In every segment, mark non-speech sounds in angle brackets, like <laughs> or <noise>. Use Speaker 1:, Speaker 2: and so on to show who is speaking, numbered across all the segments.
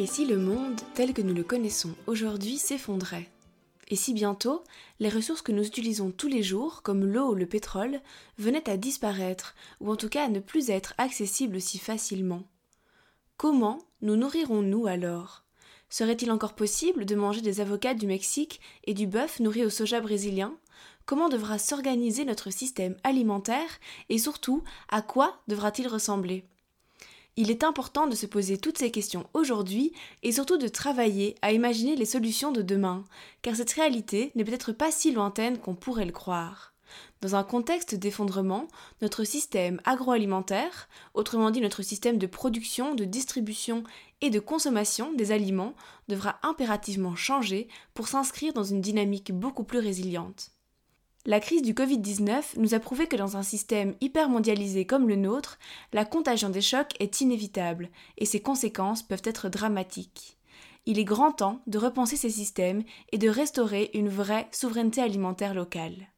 Speaker 1: Et si le monde tel que nous le connaissons aujourd'hui s'effondrait? Et si bientôt les ressources que nous utilisons tous les jours, comme l'eau ou le pétrole, venaient à disparaître, ou en tout cas à ne plus être accessibles si facilement? Comment nous nourrirons-nous alors? Serait-il encore possible de manger des avocats du Mexique et du bœuf nourri au soja brésilien? Comment devra s'organiser notre système alimentaire? Et surtout à quoi devra-t-il ressembler? Il est important de se poser toutes ces questions aujourd'hui et surtout de travailler à imaginer les solutions de demain, car cette réalité n'est peut-être pas si lointaine qu'on pourrait le croire. Dans un contexte d'effondrement, notre système agroalimentaire, autrement dit notre système de production, de distribution et de consommation des aliments, devra impérativement changer pour s'inscrire dans une dynamique beaucoup plus résiliente. La crise du Covid-19 nous a prouvé que dans un système hyper mondialisé comme le nôtre, la contagion des chocs est inévitable et ses conséquences peuvent être dramatiques. Il est grand temps de repenser ces systèmes et de restaurer une vraie souveraineté alimentaire locale.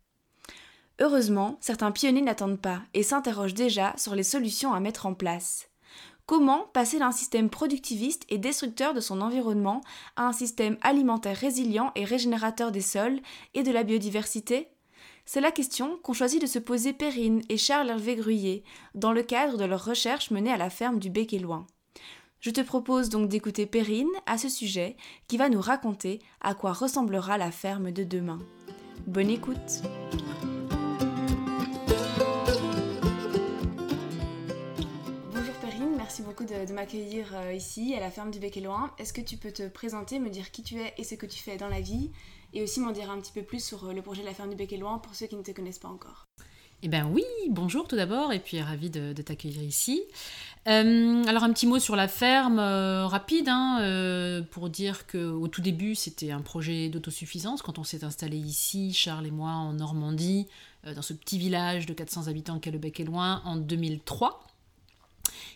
Speaker 1: Heureusement, certains pionniers n'attendent pas et s'interrogent déjà sur les solutions à mettre en place. Comment passer d'un système productiviste et destructeur de son environnement à un système alimentaire résilient et régénérateur des sols et de la biodiversité? C'est la question qu'ont choisi de se poser Perrine et Charles Hervé Gruyé dans le cadre de leurs recherches menées à la ferme du Bec et Loin. Je te propose donc d'écouter Perrine à ce sujet qui va nous raconter à quoi ressemblera la ferme de demain. Bonne écoute! Bonjour Perrine, merci beaucoup de, m'accueillir euh, ici à la ferme du Bec et Loin. Est-ce que tu peux te présenter, me dire qui tu es et ce que tu fais dans la vie? Et aussi m'en dire un petit peu plus sur euh, le projet de la ferme du Bec et Loin pour ceux qui ne te connaissent pas encore.
Speaker 2: Eh bien oui, bonjour tout d'abord, et puis ravi de, t'accueillir ici. Euh, alors un petit mot sur la ferme, euh, rapide, hein, pour dire qu'au tout début c'était un projet d'autosuffisance. Quand on s'est installé ici, Charles et moi, en Normandie, dans ce petit village de 400 habitants qu'est le Bec et Loin, en 2003.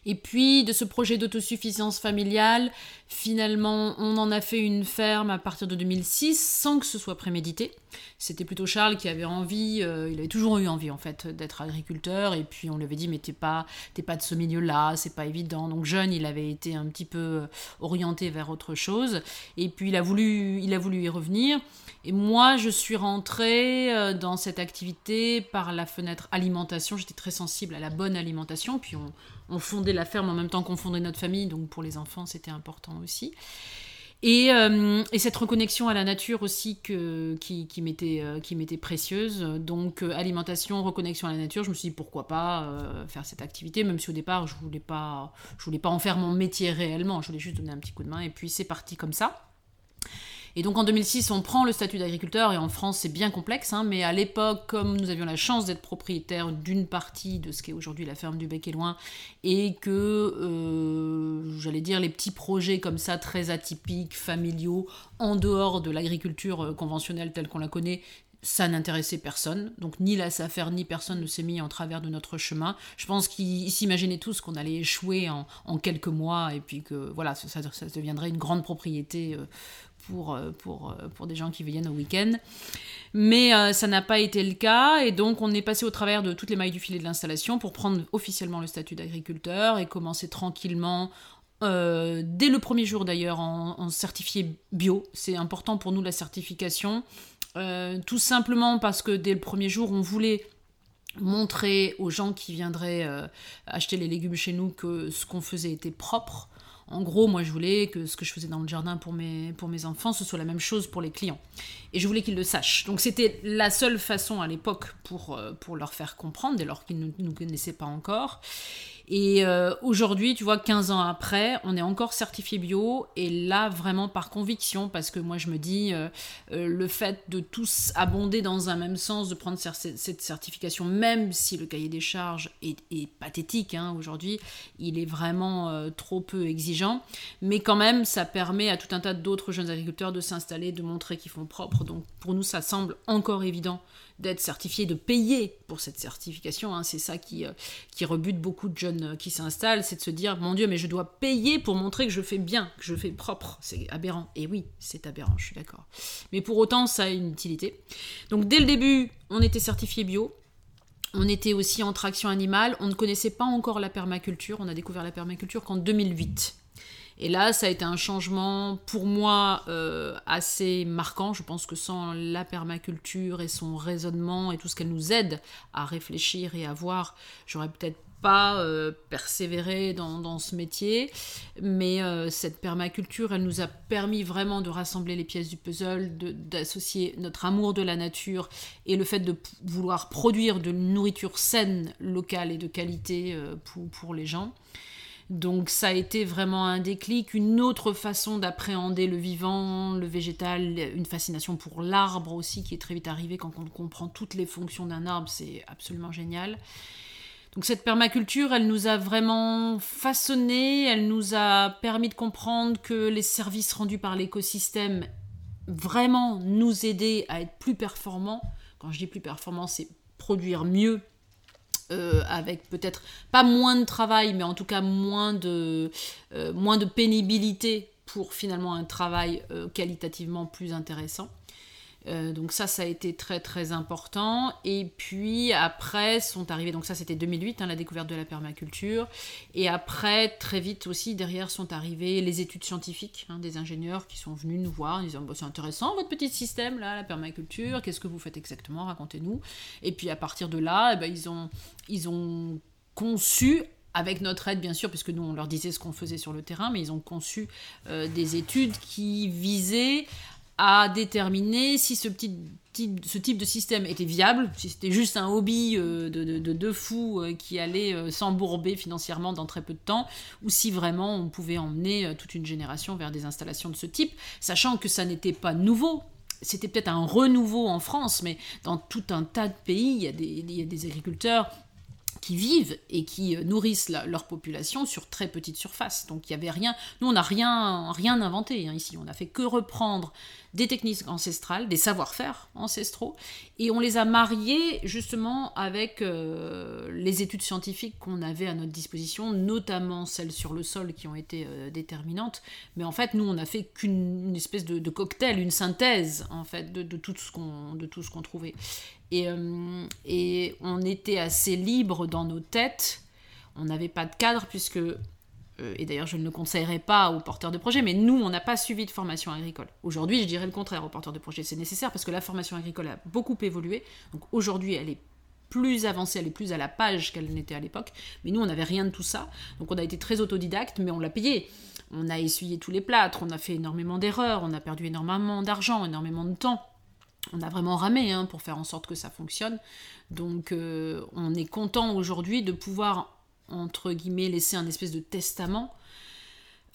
Speaker 2: Et puis de ce projet d'autosuffisance familiale, finalement, on en a fait une ferme à partir de 2006 sans que ce soit prémédité. C'était plutôt Charles qui avait envie, euh, il avait toujours eu envie en fait d'être agriculteur et puis on lui avait dit mais t'es pas, pas de ce milieu-là, c'est pas évident. Donc jeune, il avait été un petit peu orienté vers autre chose et puis il a voulu, il a voulu y revenir. Et moi, je suis rentrée euh, dans cette activité par la fenêtre alimentation. J'étais très sensible à la bonne alimentation. Puis on, on fondait la ferme en même temps qu'on fondait notre famille. Donc pour les enfants, c'était important aussi. Et, euh, cette reconnexion à la nature aussi qui, qui m'était euh, précieuse. Donc alimentation, reconnexion à la nature, je me suis dit pourquoi pas faire cette activité, même si au départ je voulais voulais pas en faire mon métier réellement, je voulais juste donner un petit coup de main. Et puis c'est parti comme ça. Et donc en 2006, on prend le statut d'agriculteur, et en France c'est bien complexe, hein, mais à l'époque, comme nous avions la chance d'être propriétaires d'une partie de ce qu'est aujourd'hui la ferme du Bec et Loin, et que, euh, j'allais dire, les petits projets comme ça, très atypiques, familiaux, en dehors de l'agriculture euh, conventionnelle telle qu'on la connaît, ça n'intéressait personne. Donc ni la SAFER ni personne ne s'est mis en travers de notre chemin. Je pense qu'ils s'imaginaient tous qu'on allait échouer en, quelques mois et puis que voilà, ça, deviendrait une grande propriété euh, pour, euh, pour, euh, pour des gens qui viennent au week-end. Mais euh, ça n'a pas été le cas, et donc on est passé au travers de toutes les mailles du filet de l'installation pour prendre officiellement le statut d'agriculteur et commencer tranquillement dès le premier jour d'ailleurs, en, certifié bio. C'est important pour nous la certification. tout simplement parce que dès le premier jour, on voulait montrer aux gens qui viendraient acheter les légumes chez nous que ce qu'on faisait était propre. En gros, moi, je voulais que ce que je faisais dans le jardin pour mes, pour mes enfants, ce soit la même chose pour les clients. Et je voulais qu'ils le sachent. Donc, c'était la seule façon à l'époque pour, euh, pour leur faire comprendre, dès lors qu'ils ne nous connaissaient pas encore. Et euh, aujourd'hui, tu vois, 15 ans après, on est encore certifié bio. Et là, vraiment par conviction, parce que moi, je me dis, euh, euh, le fait de tous abonder dans un même sens, de prendre cette certification, même si le cahier des charges est, pathétique hein, aujourd'hui, il est vraiment trop peu exigeant. Mais quand même, ça permet à tout un tas d'autres jeunes agriculteurs de s'installer, de montrer qu'ils font propre. Donc pour nous, ça semble encore évident d'être certifié, de payer pour cette certification. Hein. C'est ça qui, euh, qui rebute beaucoup de jeunes euh, qui s'installent, c'est de se dire, mon Dieu, mais je dois payer pour montrer que je fais bien, que je fais propre. C'est aberrant. Et oui, c'est aberrant, je suis d'accord. Mais pour autant, ça a une utilité. Donc dès le début, on était certifié bio. On était aussi en traction animale. On ne connaissait pas encore la permaculture. On a découvert la permaculture qu'en 2008. Et là, ça a été un changement pour moi euh, assez marquant. Je pense que sans la permaculture et son raisonnement et tout ce qu'elle nous aide à réfléchir et à voir, j'aurais peut-être pas euh, persévéré dans, ce métier, mais euh, cette permaculture, elle nous a permis vraiment de rassembler les pièces du puzzle, d'associer notre amour de la nature et le fait de vouloir produire de nourriture saine, locale et de qualité pour, pour les gens. Donc ça a été vraiment un déclic, une autre façon d'appréhender le vivant, le végétal, une fascination pour l'arbre aussi qui est très vite arrivée quand on comprend toutes les fonctions d'un arbre, c'est absolument génial. Donc cette permaculture, elle nous a vraiment façonné, elle nous a permis de comprendre que les services rendus par l'écosystème vraiment nous aidaient à être plus performants. Quand je dis plus performants, c'est produire mieux euh, avec peut-être pas moins de travail, mais en tout cas moins de, euh, moins de pénibilité pour finalement un travail euh, qualitativement plus intéressant. Euh, donc ça, ça a été très très important. Et puis après sont arrivés, donc ça c'était 2008, hein, la découverte de la permaculture. Et après, très vite aussi, derrière sont arrivées les études scientifiques hein, des ingénieurs qui sont venus nous voir en disant bah, c'est intéressant votre petit système là, la permaculture, qu'est-ce que vous faites exactement, racontez-nous. Et puis à partir de là, eh ben, ils, ont, ils ont conçu avec notre aide bien sûr, puisque nous on leur disait ce qu'on faisait sur le terrain, mais ils ont conçu euh, des études qui visaient à déterminer si ce, petit, type, de système était viable, si c'était juste un hobby euh, de, deux fous euh, qui allait euh, s'embourber financièrement dans très peu de temps, ou si vraiment on pouvait emmener toute une génération vers des installations de ce type, sachant que ça n'était pas nouveau. C'était peut-être un renouveau en France, mais dans tout un tas de pays, il y a des agriculteurs qui vivent et qui euh, nourrissent leur population sur très petite surface. Donc il n'y avait rien, nous on n'a rien, rien inventé hein, ici, on n'a fait que reprendre des techniques ancestrales, des savoir-faire ancestraux, et on les a mariés justement avec euh, les études scientifiques qu'on avait à notre disposition, notamment celles sur le sol qui ont été euh, déterminantes. Mais en fait, nous, on n'a fait qu'une espèce de, cocktail, une synthèse en fait de, de tout ce qu'on trouvait. Et, euh, et, on était assez libre dans nos têtes. On n'avait pas de cadre puisque euh, et d'ailleurs je ne le conseillerais pas aux porteurs de projets, mais nous, on n'a pas suivi de formation agricole. Aujourd'hui, je dirais le contraire aux porteurs de projets. C'est nécessaire parce que la formation agricole a beaucoup évolué. Donc aujourd'hui, elle est plus avancée, elle est plus à la page qu'elle n'était à l'époque. Mais nous, on n'avait rien de tout ça. Donc on a été très autodidacte, mais on l'a payé. On a essuyé tous les plâtres, on a fait énormément d'erreurs, on a perdu énormément d'argent, énormément de temps. On a vraiment ramé hein, pour faire en sorte que ça fonctionne. Donc euh, on est content aujourd'hui de pouvoir entre guillemets, laisser un espèce de testament,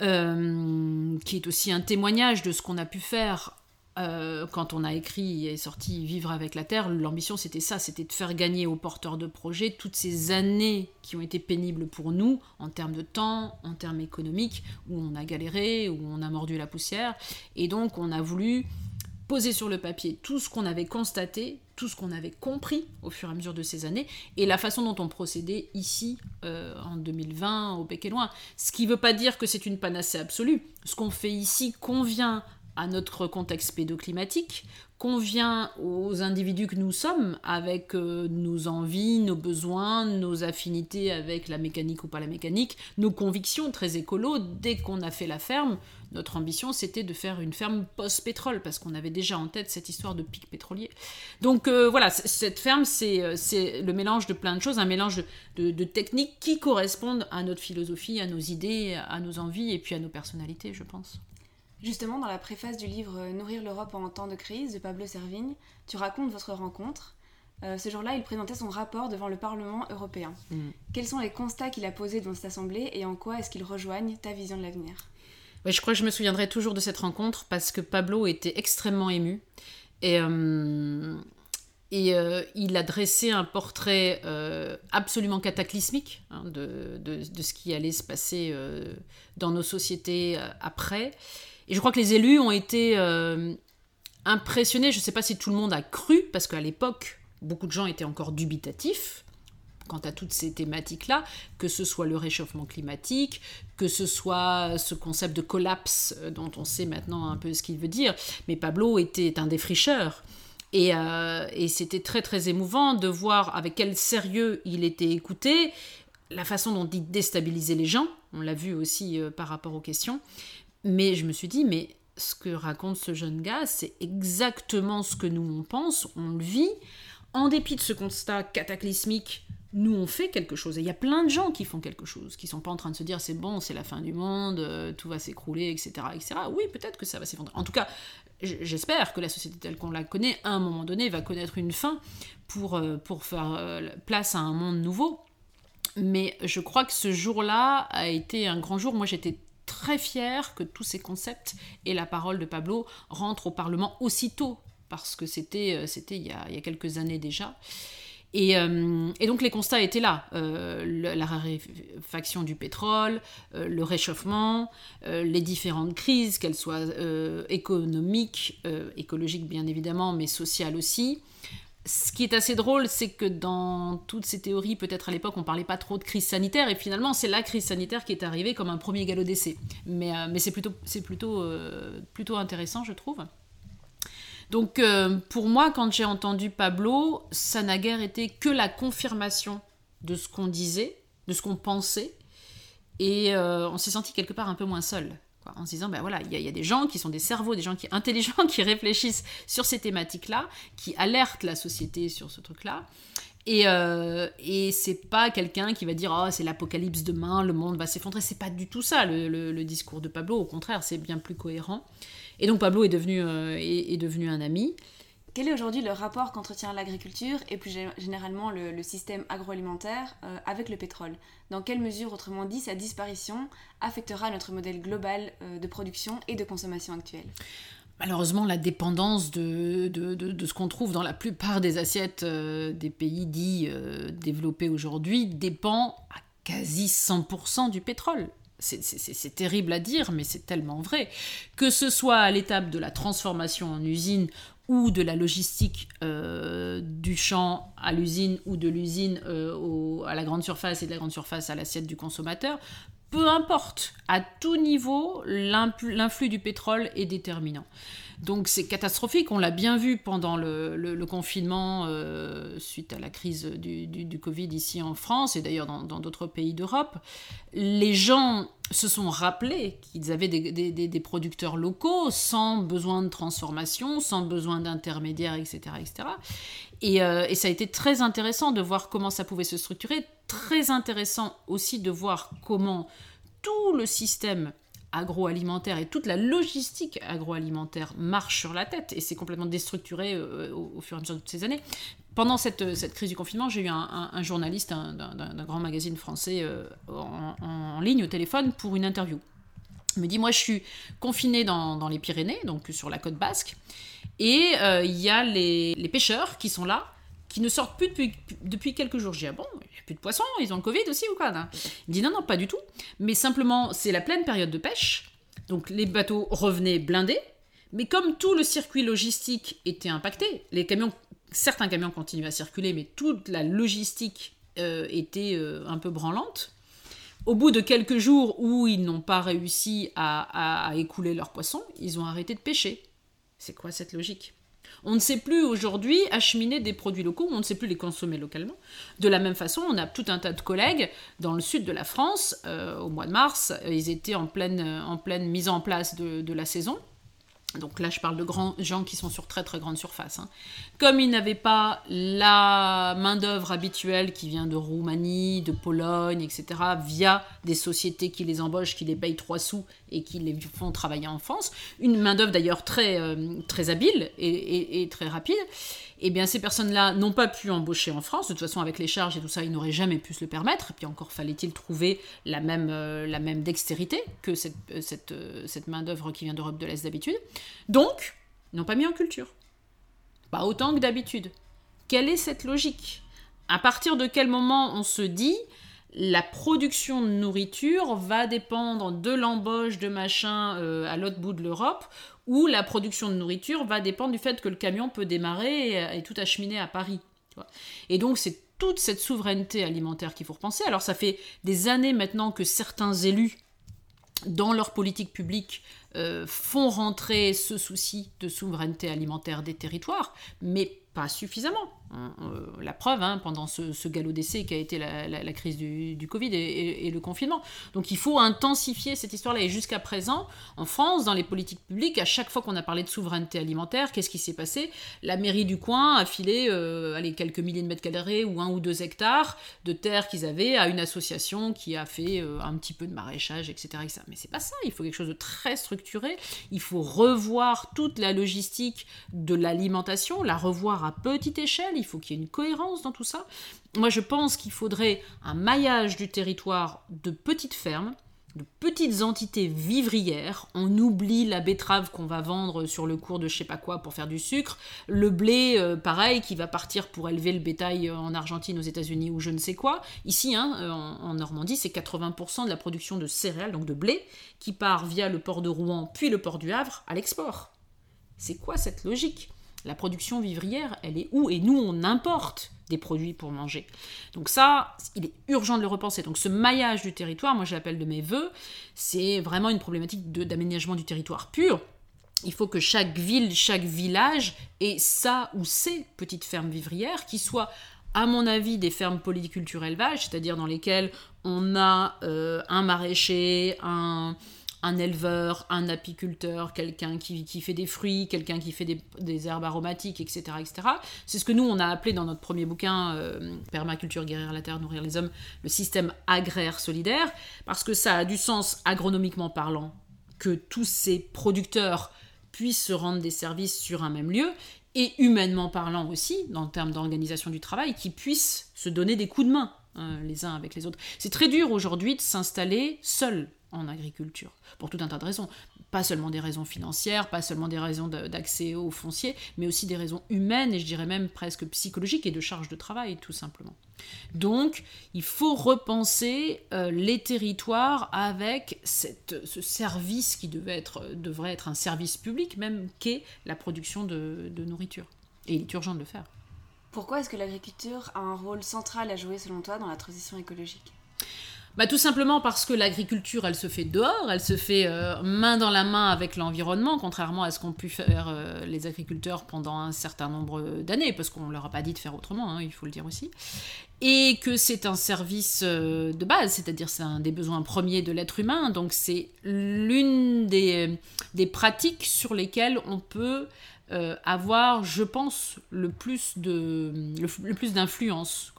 Speaker 2: euh, qui est aussi un témoignage de ce qu'on a pu faire euh, quand on a écrit et sorti Vivre avec la Terre. L'ambition, c'était ça, c'était de faire gagner aux porteurs de projets toutes ces années qui ont été pénibles pour nous, en termes de temps, en termes économiques, où on a galéré, où on a mordu la poussière. Et donc, on a voulu poser sur le papier tout ce qu'on avait constaté, tout ce qu'on avait compris au fur et à mesure de ces années, et la façon dont on procédait ici, euh, en 2020, au Bec et Loin. Ce qui ne veut pas dire que c'est une panacée absolue. Ce qu'on fait ici convient à notre contexte pédoclimatique, convient aux individus que nous sommes, avec euh, nos envies, nos besoins, nos affinités avec la mécanique ou pas la mécanique, nos convictions très écolo. Dès qu'on a fait la ferme, notre ambition c'était de faire une ferme post-pétrole, parce qu'on avait déjà en tête cette histoire de pic pétrolier. Donc euh, voilà, cette ferme euh, c'est le mélange de plein de choses, un mélange de, de techniques qui correspondent à notre philosophie, à nos idées, à nos envies et puis à nos personnalités, je pense.
Speaker 1: Justement, dans la préface du livre Nourrir l'Europe en temps de crise de Pablo Servigne, tu racontes votre rencontre. Euh, ce jour-là, il présentait son rapport devant le Parlement européen. Mm. Quels sont les constats qu'il a posés dans cette assemblée et en quoi est-ce qu'ils rejoignent ta vision de l'avenir?
Speaker 2: Je crois que je me souviendrai toujours de cette rencontre parce que Pablo était extrêmement ému et, euh, et euh, il a dressé un portrait absolument cataclysmique hein, de, de, de, ce qui allait se passer dans nos sociétés après. Et je crois que les élus ont été euh, impressionnés. Je ne sais pas si tout le monde a cru, parce qu'à l'époque, beaucoup de gens étaient encore dubitatifs quant à toutes ces thématiques-là, que ce soit le réchauffement climatique, que ce soit ce concept de collapse euh, dont on sait maintenant un peu ce qu'il veut dire. Mais Pablo était un défricheur. Et, euh, et c'était très très émouvant de voir avec quel sérieux il était écouté, la façon dont il déstabilisait les gens, on l'a vu aussi par rapport aux questions, mais je me suis dit, mais ce que raconte ce jeune gars, c'est exactement ce que nous on pense, on le vit. En dépit de ce constat cataclysmique, nous on fait quelque chose. Et il y a plein de gens qui font quelque chose, qui sont pas en train de se dire c'est bon, c'est la fin du monde, euh, tout va s'écrouler, etc., etc. Oui, peut-être que ça va s'effondrer. En tout cas, j'espère que la société telle qu'on la connaît, à un moment donné, va connaître une fin pour, euh, pour faire euh, place à un monde nouveau. Mais je crois que ce jour-là a été un grand jour. Moi, j'étais très fier que tous ces concepts et la parole de Pablo rentrent au Parlement aussitôt, parce que c'était c'était il, il, y a quelques années déjà. Et, euh, et, donc les constats étaient là. Euh, la raréfaction du pétrole, le réchauffement, les différentes crises, qu'elles soient économiques, écologiques bien évidemment, mais sociales aussi ce qui est assez drôle, c'est que dans toutes ces théories, peut-être à l'époque, on parlait pas trop de crise sanitaire, et finalement, c'est la crise sanitaire qui est arrivée comme un premier galop d'essai. Mais, euh, c'est euh, plutôt intéressant, je trouve. Donc, euh, pour moi, quand j'ai entendu Pablo, ça n'a guère été que la confirmation de ce qu'on disait, de ce qu'on pensait, et on s'est senti quelque part un peu moins seul en se disant, ben voilà, il y, a des gens qui sont des cerveaux, des gens qui intelligents, <laughs> qui réfléchissent sur ces thématiques-là, qui alertent la société sur ce truc-là. Et, euh, et c'est pas quelqu'un qui va dire oh, c'est l'apocalypse demain, le monde va s'effondrer. C'est pas du tout ça le, discours de Pablo. Au contraire, c'est bien plus cohérent. Et donc Pablo est devenu, euh, est devenu un ami.
Speaker 1: Quel est aujourd'hui le rapport qu'entretient l'agriculture et plus généralement le, système agroalimentaire euh, avec le pétrole? Dans quelle mesure, autrement dit, sa disparition affectera notre modèle global euh, de production et de consommation actuel?
Speaker 2: Malheureusement, la dépendance de, de, de, ce qu'on trouve dans la plupart des assiettes euh, des pays dits développés aujourd'hui dépend à quasi 100% du pétrole c'est terrible à dire, mais c'est tellement vrai. Que ce soit à l'étape de la transformation en usine ou de la logistique euh, du champ à l'usine ou de l'usine euh, à la grande surface et de la grande surface à l'assiette du consommateur, peu importe, à tout niveau, l'influx du pétrole est déterminant. Donc c'est catastrophique, on l'a bien vu pendant le, confinement euh, suite à la crise du, Covid ici en France et d'ailleurs dans d'autres pays d'Europe. Les gens se sont rappelés qu'ils avaient des, producteurs locaux sans besoin de transformation, sans besoin d'intermédiaires, etc. etc. Et, euh, et, ça a été très intéressant de voir comment ça pouvait se structurer, très intéressant aussi de voir comment tout le système agroalimentaire et toute la logistique agroalimentaire marche sur la tête et c'est complètement déstructuré euh, au, fur et à mesure de ces années. Pendant cette, cette crise du confinement, j'ai eu un, journaliste d'un grand magazine français euh, en, ligne au téléphone pour une interview. Il me dit, moi je suis confiné dans, les Pyrénées, donc sur la côte basque, et euh, il y a les pêcheurs qui sont là qui ne sortent plus depuis, depuis quelques jours. Je dis, ah bon, il n'y a plus de poissons, ils ont le Covid aussi ou quoi Il dit, non, non, pas du tout. Mais simplement, c'est la pleine période de pêche. Donc les bateaux revenaient blindés. Mais comme tout le circuit logistique était impacté, les camions, certains camions continuaient à circuler, mais toute la logistique euh, était euh, un peu branlante. Au bout de quelques jours où ils n'ont pas réussi à, écouler leurs poissons, ils ont arrêté de pêcher. C'est quoi cette logique? On ne sait plus aujourd'hui acheminer des produits locaux, on ne sait plus les consommer localement. De la même façon, on a tout un tas de collègues dans le sud de la France, euh, au mois de mars, ils étaient en pleine, mise en place de la saison. Donc là, je parle de grands gens qui sont sur très très grande surface. Hein. Comme ils n'avaient pas la main-d'œuvre habituelle qui vient de Roumanie, de Pologne, etc., via des sociétés qui les embauchent, qui les payent trois sous et qui les font travailler en France, une main-d'œuvre d'ailleurs très, euh, très habile et, très rapide, eh bien ces personnes-là n'ont pas pu embaucher en France. De toute façon, avec les charges et tout ça, ils n'auraient jamais pu se le permettre. Et puis encore fallait-il trouver la même, euh, la même dextérité que cette, euh, cette, cette main-d'œuvre qui vient d'Europe de l'Est d'habitude. Donc, ils n'ont pas mis en culture. Pas autant que d'habitude. Quelle est cette logique? À partir de quel moment on se dit la production de nourriture va dépendre de l'embauche de machin à l'autre bout de l'Europe où la production de nourriture va dépendre du fait que le camion peut démarrer et, tout acheminer à Paris. Et donc c'est toute cette souveraineté alimentaire qu'il faut repenser. Alors ça fait des années maintenant que certains élus, dans leur politique publique, euh, font rentrer ce souci de souveraineté alimentaire des territoires, mais pas suffisamment. Hein, euh, la preuve, hein, pendant ce, galop d'essai qui a été la, crise du, Covid et, le confinement. Donc il faut intensifier cette histoire-là. Et jusqu'à présent, en France, dans les politiques publiques, à chaque fois qu'on a parlé de souveraineté alimentaire, qu'est-ce qui s'est passé? La mairie du coin a filé euh, quelques milliers de mètres carrés ou un ou deux hectares de terre qu'ils avaient à une association qui a fait euh, un petit peu de maraîchage, etc. etc. Mais c'est pas ça, il faut quelque chose de très structuré. Il faut revoir toute la logistique de l'alimentation, la revoir à petite échelle il faut qu'il y ait une cohérence dans tout ça. Moi, je pense qu'il faudrait un maillage du territoire de petites fermes, de petites entités vivrières. On oublie la betterave qu'on va vendre sur le cours de je sais pas quoi pour faire du sucre, le blé, euh, pareil, qui va partir pour élever le bétail en Argentine, aux États-Unis ou je ne sais quoi. Ici, hein, euh, en, Normandie, c'est 80% de la production de céréales, donc de blé, qui part via le port de Rouen puis le port du Havre à l'export. C'est quoi cette logique? La production vivrière, elle est où Et nous, on importe des produits pour manger. Donc ça, il est urgent de le repenser. Donc ce maillage du territoire, moi j'appelle de mes voeux, c'est vraiment une problématique d'aménagement du territoire pur. Il faut que chaque ville, chaque village ait sa ou ses petites fermes vivrières qui soient à mon avis, des fermes polyculture élevage, c'est-à-dire dans lesquelles on a euh, un maraîcher, un, un éleveur, un apiculteur, quelqu'un qui, fait des fruits, quelqu'un qui fait des, herbes aromatiques, etc. etc. C'est ce que nous, on a appelé dans notre premier bouquin, euh, Permaculture, guérir la terre, nourrir les hommes, le système agraire solidaire, parce que ça a du sens agronomiquement parlant que tous ces producteurs puissent se rendre des services sur un même lieu, et humainement parlant aussi, dans le terme d'organisation du travail, qu'ils puissent se donner des coups de main hein, les uns avec les autres. C'est très dur aujourd'hui de s'installer seul en agriculture, pour tout un tas de raisons. Pas seulement des raisons financières, pas seulement des raisons d'accès aux fonciers, mais aussi des raisons humaines et je dirais même presque psychologiques et de charge de travail, tout simplement. Donc, il faut repenser euh, les territoires avec ce service qui devait être, devrait être un service public, même qu'est la production de nourriture. Et il est urgent de le faire.
Speaker 1: Pourquoi est-ce que l'agriculture a un rôle central à jouer selon toi dans la transition écologique?
Speaker 2: Bah, tout simplement parce que l'agriculture, elle se fait dehors, elle se fait euh, main dans la main avec l'environnement, contrairement à ce qu'ont pu faire euh, les agriculteurs pendant un certain nombre d'années, parce qu'on ne leur a pas dit de faire autrement, hein, il faut le dire aussi. Et que c'est un service euh, de base, c'est-à-dire c'est un des besoins premiers de l'être humain, donc c'est l'une des, des pratiques sur lesquelles on peut euh, avoir, je pense, le plus de le, plus d'influence,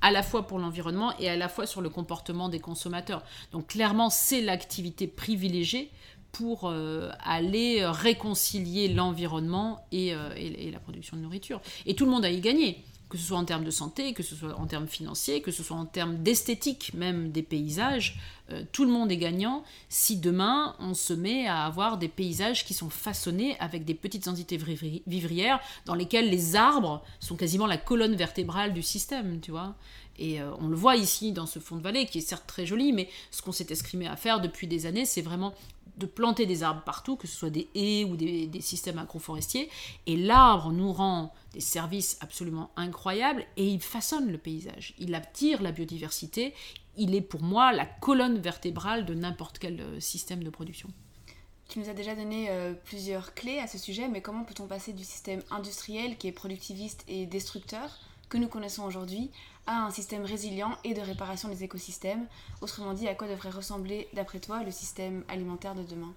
Speaker 2: à la fois pour l'environnement et à la fois sur le comportement des consommateurs. Donc clairement, c'est l'activité privilégiée pour euh, aller réconcilier l'environnement et, euh, et, la production de nourriture. Et tout le monde a y gagné que ce soit en termes de santé, que ce soit en termes financiers, que ce soit en termes d'esthétique même des paysages, euh, tout le monde est gagnant si demain on se met à avoir des paysages qui sont façonnés avec des petites entités vivrières dans lesquelles les arbres sont quasiment la colonne vertébrale du système, tu vois. Et euh, on le voit ici dans ce fond de vallée qui est certes très joli, mais ce qu'on s'est escrimé à faire depuis des années, c'est vraiment de planter des arbres partout, que ce soit des haies ou des, systèmes agroforestiers. Et l'arbre nous rend des services absolument incroyables et il façonne le paysage. Il attire la biodiversité. Il est pour moi la colonne vertébrale de n'importe quel euh, système de production.
Speaker 1: Tu nous as déjà donné euh, plusieurs clés à ce sujet, mais comment peut-on passer du système industriel qui est productiviste et destructeur que nous connaissons aujourd'hui à un système résilient et de réparation des écosystèmes. Autrement dit, à quoi devrait ressembler, d'après toi, le système alimentaire de demain?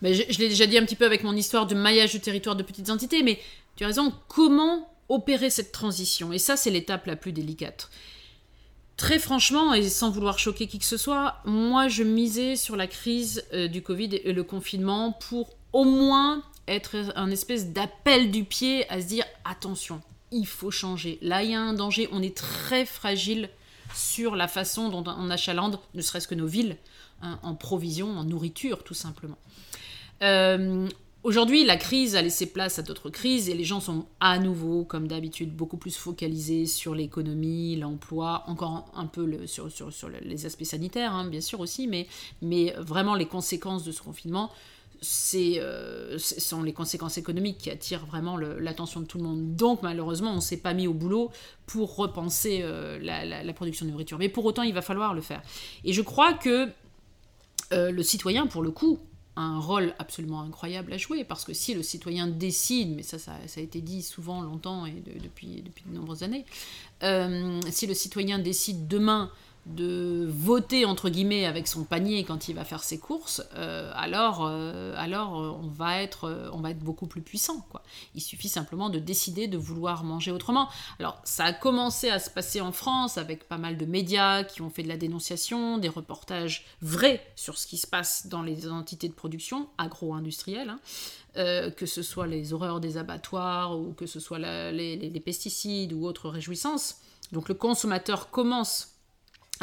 Speaker 2: Mais je, l'ai déjà dit un petit peu avec mon histoire de maillage du territoire de petites entités, mais tu as raison, comment opérer cette transition? Et ça, c'est l'étape la plus délicate. Très franchement, et sans vouloir choquer qui que ce soit, moi je misais sur la crise euh, du Covid et le confinement pour au moins être un espèce d'appel du pied à se dire attention, il faut changer. Là, il y a un danger, on est très fragile sur la façon dont on achalandre, ne serait-ce que nos villes, hein, en provision, en nourriture, tout simplement. Euh, aujourd'hui, la crise a laissé place à d'autres crises et les gens sont à nouveau, comme d'habitude, beaucoup plus focalisés sur l'économie, l'emploi, encore un peu sur, les aspects sanitaires, hein, bien sûr aussi, mais vraiment les conséquences de ce confinement euh, ce sont les conséquences économiques qui attirent vraiment l'attention de tout le monde. Donc malheureusement, on ne s'est pas mis au boulot pour repenser euh, la, production de nourriture. Mais pour autant, il va falloir le faire. Et je crois que euh, le citoyen, pour le coup, a un rôle absolument incroyable à jouer, parce que si le citoyen décide, mais ça, ça, a été dit souvent, longtemps et depuis, depuis de nombreuses années, si le citoyen décide demain de voter entre guillemets avec son panier quand il va faire ses courses, euh, alors, euh, alors euh, on, va être, on va être beaucoup plus puissant. Quoi. Il suffit simplement de décider de vouloir manger autrement. Alors ça a commencé à se passer en France avec pas mal de médias qui ont fait de la dénonciation, des reportages vrais sur ce qui se passe dans les entités de production agro-industrielles, hein. que ce soit les horreurs des abattoirs ou que ce soit les pesticides ou autres réjouissances. Donc le consommateur commence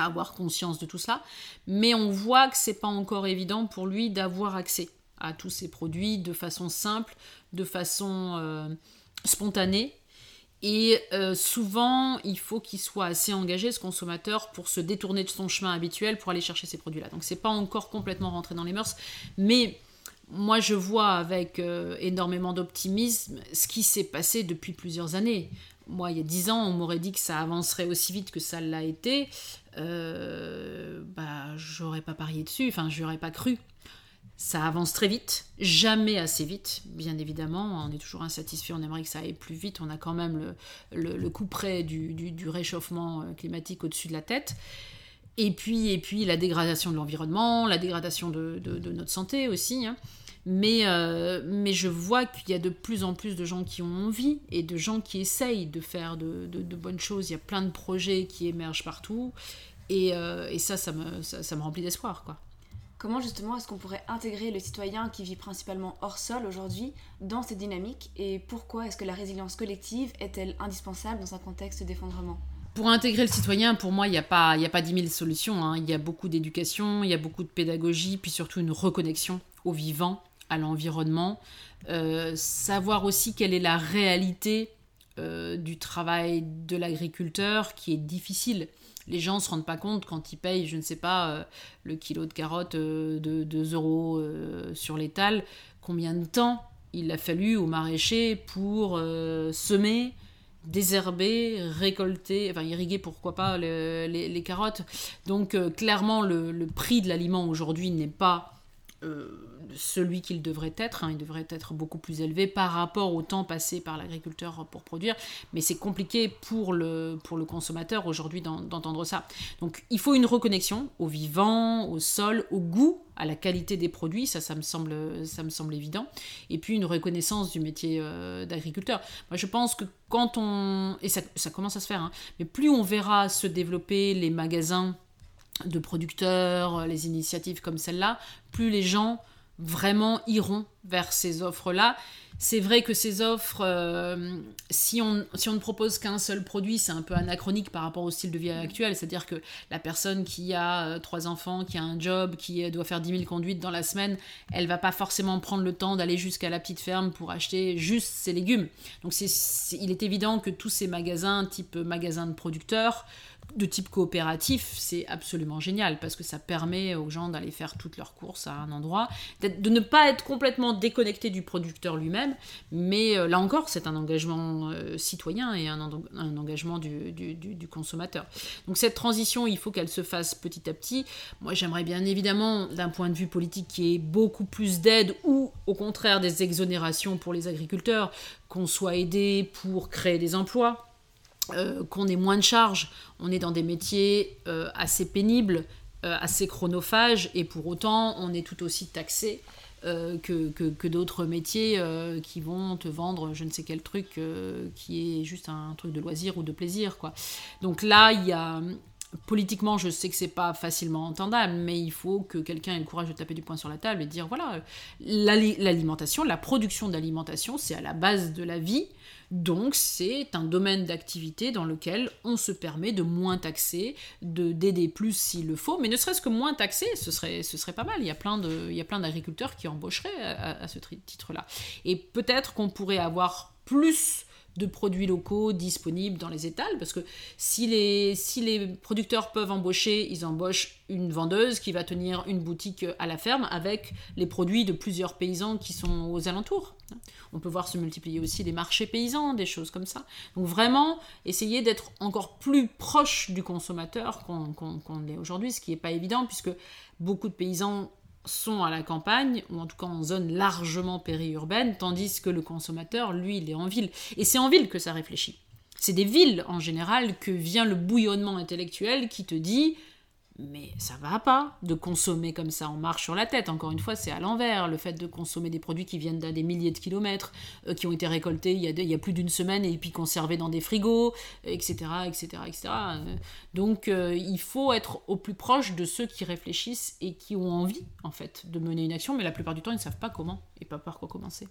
Speaker 2: avoir conscience de tout cela, mais on voit que c'est pas encore évident pour lui d'avoir accès à tous ces produits de façon simple, de façon euh, spontanée. Et euh, souvent, il faut qu'il soit assez engagé, ce consommateur, pour se détourner de son chemin habituel pour aller chercher ces produits-là. Donc, c'est pas encore complètement rentré dans les mœurs, mais moi, je vois avec euh, énormément d'optimisme ce qui s'est passé depuis plusieurs années. Moi, il y a dix ans, on m'aurait dit que ça avancerait aussi vite que ça l'a été euh, bah, j'aurais pas parié dessus, enfin, j'aurais pas cru. Ça avance très vite, jamais assez vite, bien évidemment. On est toujours insatisfait, on aimerait que ça aille plus vite. On a quand même le, le, coup près du, du, réchauffement euh, climatique au-dessus de la tête. Et puis, et puis la dégradation de l'environnement, la dégradation de, de, notre santé aussi. Hein. Mais, euh, mais je vois qu'il y a de plus en plus de gens qui ont envie et de gens qui essayent de faire de, de bonnes choses. Il y a plein de projets qui émergent partout. Euh, et, ça, ça me, ça, me remplit d'espoir, quoi.
Speaker 1: Comment justement est-ce qu'on pourrait intégrer le citoyen qui vit principalement hors sol aujourd'hui dans cette dynamique? Et pourquoi est-ce que la résilience collective est-elle indispensable dans un contexte d'effondrement?
Speaker 2: Pour intégrer le citoyen, pour moi, il n'y a pas, il a pas 10 000 solutions. Hein. Il y a beaucoup d'éducation, il y a beaucoup de pédagogie, puis surtout une reconnexion au vivant, à l'environnement. Euh, savoir aussi quelle est la réalité euh, du travail de l'agriculteur qui est difficile les gens se rendent pas compte quand ils payent, je ne sais pas, euh, le kilo de carottes de 2 euros sur l'étal, combien de temps il a fallu aux maraîchers pour semer, désherber, récolter, enfin irriguer pourquoi pas les, carottes. Donc clairement le, prix de l'aliment aujourd'hui n'est pas celui qu'il devrait être. Hein. il devrait être beaucoup plus élevé par rapport au temps passé par l'agriculteur pour produire. Mais c'est compliqué pour le, pour le consommateur aujourd'hui d'entendre ça. Donc il faut une reconnexion au vivant, au sol, au goût à la qualité des produits, ça, ça me semble, ça me semble évident. Et puis une reconnaissance du métier euh, d'agriculteur. Moi, je pense que quand on et ça, ça commence à se faire, hein, mais plus on verra se développer les magasins de producteurs, les initiatives comme celle-là, plus les gens vraiment iront vers ces offres-là. C'est vrai que ces offres, euh, si, on, si on ne propose qu'un seul produit, c'est un peu anachronique par rapport au style de vie actuel. C'est-à-dire que la personne qui a euh, trois enfants, qui a un job, qui euh, doit faire 10 000 conduites dans la semaine, elle va pas forcément prendre le temps d'aller jusqu'à la petite ferme pour acheter juste ses légumes. Donc il est évident que tous ces magasins, type magasin de producteurs, de type coopératif, c'est absolument génial parce que ça permet aux gens d'aller faire toutes leurs courses à un endroit, de ne pas être complètement déconnecté du producteur lui-même, mais euh, là encore, c'est un engagement euh, citoyen et un, engagement du, du, consommateur. Donc cette transition, il faut qu'elle se fasse petit à petit. Moi, j'aimerais bien évidemment, d'un point de vue politique, qu'il y ait beaucoup plus d'aide ou au contraire des exonérations pour les agriculteurs, qu'on soit aidé pour créer des emplois euh, qu'on ait moins de charges. On est dans des métiers euh, assez pénibles, euh, assez chronophages, et pour autant, on est tout aussi taxé que, que, d'autres métiers qui vont te vendre je ne sais quel truc qui est juste un truc de loisir ou de plaisir. Quoi. Donc là, il y a, politiquement, je sais que c'est pas facilement entendable, mais il faut que quelqu'un ait le courage de taper du poing sur la table et dire voilà, l'alimentation, la production d'alimentation, c'est à la base de la vie. Donc c'est un domaine d'activité dans lequel on se permet de moins taxer, de d'aider plus s'il le faut, mais ne serait-ce que moins taxer, ce serait, ce serait pas mal. Il y a plein de, il y a plein d'agriculteurs qui embaucheraient à, à ce titre-là. Et peut-être qu'on pourrait avoir plus de produits locaux disponibles dans les étals, parce que si les, producteurs peuvent embaucher, ils embauchent une vendeuse qui va tenir une boutique à la ferme avec les produits de plusieurs paysans qui sont aux alentours. On peut voir se multiplier aussi les marchés paysans, des choses comme ça. Donc vraiment, essayer d'être encore plus proche du consommateur qu'on est aujourd'hui, ce qui n'est pas évident, puisque beaucoup de paysans sont à la campagne, ou en tout cas en zone largement périurbaine, tandis que le consommateur, lui, il est en ville. Et c'est en ville que ça réfléchit. C'est des villes, en général, que vient le bouillonnement intellectuel qui te dit mais ça va pas de consommer comme ça, on marche sur la tête. Encore une fois, c'est à l'envers. Le fait de consommer des produits qui viennent d'un des milliers de kilomètres, euh, qui ont été récoltés il y a, il y a plus d'une semaine et puis conservés dans des frigos, etc. etc., etc. Donc euh, il faut être au plus proche de ceux qui réfléchissent et qui ont envie, en fait, de mener une action, mais la plupart du temps, ils ne savent pas comment et pas par quoi commencer.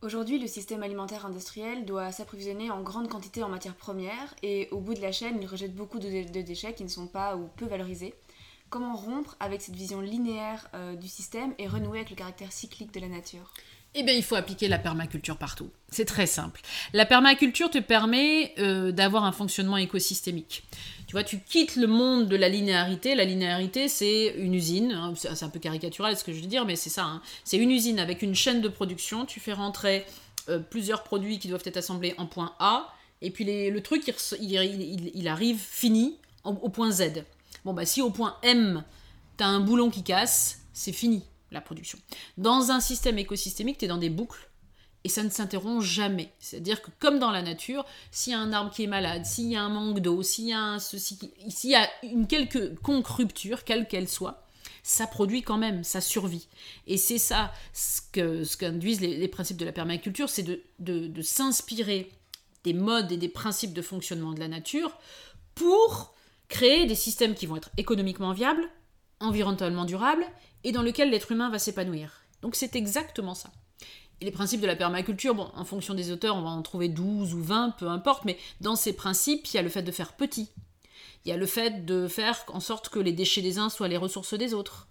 Speaker 1: Aujourd'hui, le système alimentaire industriel doit s'approvisionner en grande quantité en matières premières et au bout de la chaîne, il rejette beaucoup de, déchets qui ne sont pas ou peu valorisés. Comment rompre avec cette vision linéaire euh, du système et renouer avec le caractère cyclique de la nature?
Speaker 2: Eh bien, il faut appliquer la permaculture partout. C'est très simple. La permaculture te permet euh, d'avoir un fonctionnement écosystémique. Tu vois, tu quittes le monde de la linéarité. La linéarité, c'est une usine. Hein, c'est un peu caricatural ce que je veux dire, mais c'est ça. Hein. C'est une usine avec une chaîne de production. Tu fais rentrer euh, plusieurs produits qui doivent être assemblés en point A. Et puis le truc, il, arrive fini au point Z. Bon, bah si au point M, tu as un boulon qui casse, c'est fini la production. Dans un système écosystémique, tu es dans des boucles et ça ne s'interrompt jamais. C'est-à-dire que comme dans la nature, s'il y a un arbre qui est malade, s'il y a un manque d'eau, s'il y a ceci, s'il y a une quelconque rupture, quelle qu'elle soit, ça produit quand même, ça survit. Et c'est ça ce qu'induisent les, principes de la permaculture, c'est de s'inspirer des modes et des principes de fonctionnement de la nature pour créer des systèmes qui vont être économiquement viables, environnementalement durables et dans lequel l'être humain va s'épanouir. Donc c'est exactement ça. Les principes de la permaculture, bon, en fonction des auteurs, on va en trouver 12 ou 20, peu importe, mais dans ces principes, il y a le fait de faire petit. Il y a le fait de faire en sorte que les déchets des uns soient les ressources des autres.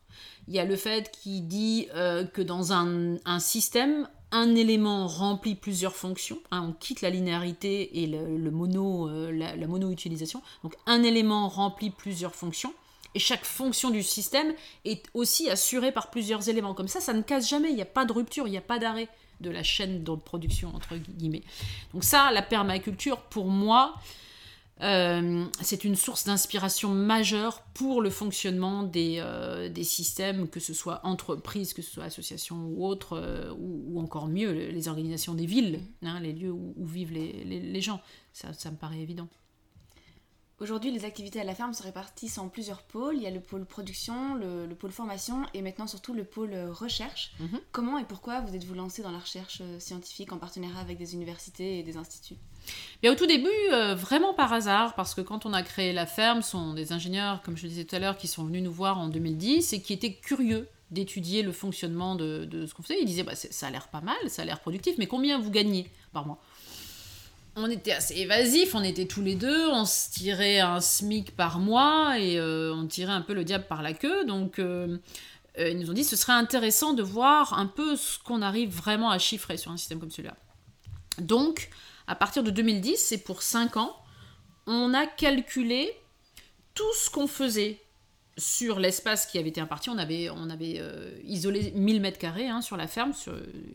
Speaker 2: Il y a le fait qui dit euh, que dans un, système, un élément remplit plusieurs fonctions. Hein, on quitte la linéarité et le, mono, euh, la mono-utilisation. Donc un élément remplit plusieurs fonctions et chaque fonction du système est aussi assurée par plusieurs éléments. Comme ça, ça ne casse jamais, il n'y a pas de rupture, il n'y a pas d'arrêt de la chaîne de production, entre guillemets. Donc ça, la permaculture, pour moi, euh, c'est une source d'inspiration majeure pour le fonctionnement des, euh, des, systèmes, que ce soit entreprises, que ce soit associations ou autres, euh, ou, encore mieux, les organisations des villes, hein, les lieux où, vivent les, les, gens. Ça, ça me paraît évident.
Speaker 1: Aujourd'hui, les activités à la ferme se répartissent en plusieurs pôles. Il y a le pôle production, le, pôle formation et maintenant surtout le pôle euh, recherche. Mhm. Comment et pourquoi vous êtes-vous lancé dans la recherche euh, scientifique en partenariat avec des universités et des instituts?
Speaker 2: Bien, au tout début, euh, vraiment par hasard, parce que quand on a créé la ferme, ce sont des ingénieurs, comme je le disais tout à l'heure, qui sont venus nous voir en 2010 et qui étaient curieux d'étudier le fonctionnement de, ce qu'on faisait. Ils disaient, bah, ça a l'air pas mal, ça a l'air productif, mais combien vous gagnez par mois? On était assez évasifs, on était tous les deux, on se tirait un SMIC par mois et euh, on tirait un peu le diable par la queue. Donc euh, euh, ils nous ont dit ce serait intéressant de voir un peu ce qu'on arrive vraiment à chiffrer sur un système comme celui-là. Donc à partir de 2010, c'est pour 5 ans, on a calculé tout ce qu'on faisait sur l'espace qui avait été imparti. On avait, isolé 1000 mètres carrés hein, sur la ferme,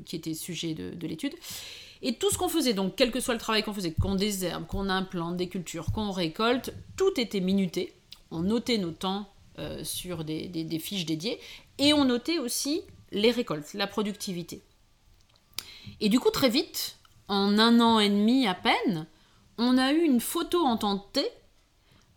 Speaker 2: qui était sujet de l'étude. Et tout ce qu'on faisait, donc quel que soit le travail qu'on faisait, qu'on désherbe, qu'on implante des cultures, qu'on récolte, tout était minuté. On notait nos temps euh, sur des, fiches dédiées et on notait aussi les récoltes, la productivité. Et du coup, très vite, en un an et demi à peine, on a eu une photo en temps T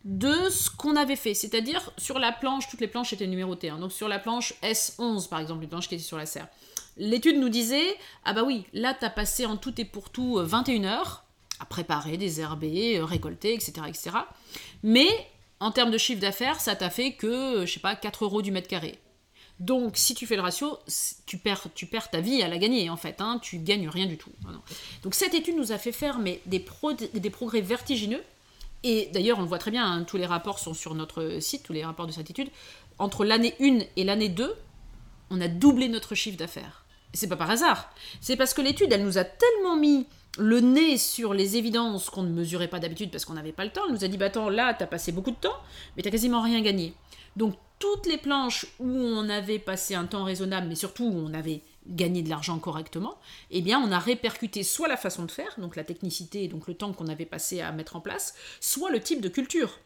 Speaker 2: de ce qu'on avait fait. C'est-à-dire, sur la planche, toutes les planches étaient numérotées. Hein. Donc, sur la planche S11, par exemple, les planches qui étaient sur la serre, L'étude nous disait Ah bah oui, là t'as passé en tout et pour tout 21 euh, heures à préparer, désherber, euh, récolter, etc. etc. Mais en termes de chiffre d'affaires, ça t'a fait que, euh, je sais pas, 4 euros du mètre carré. Donc, si tu fais le ratio, tu perds, tu perds ta vie à la gagner, en fait. Hein, tu gagnes rien du tout. Donc, cette étude nous a fait faire des progrès vertigineux. Et d'ailleurs, on le voit très bien, hein, tous les rapports sont sur notre site, tous les rapports de cette étude. Entre l'année 1 et l'année 2, on a doublé notre chiffre d'affaires c'est pas par hasard. C'est parce que l'étude, elle nous a tellement mis le nez sur les évidences qu'on ne mesurait pas d'habitude parce qu'on n'avait pas le temps. Elle nous a dit, bah attends, là, t'as passé beaucoup de temps, mais t'as quasiment rien gagné. Donc, toutes les planches où on avait passé un temps raisonnable, mais surtout où on avait gagné de l'argent correctement, eh bien, on a répercuté soit la façon de faire, donc la technicité et donc le temps qu'on avait passé à mettre en place, soit le type de culture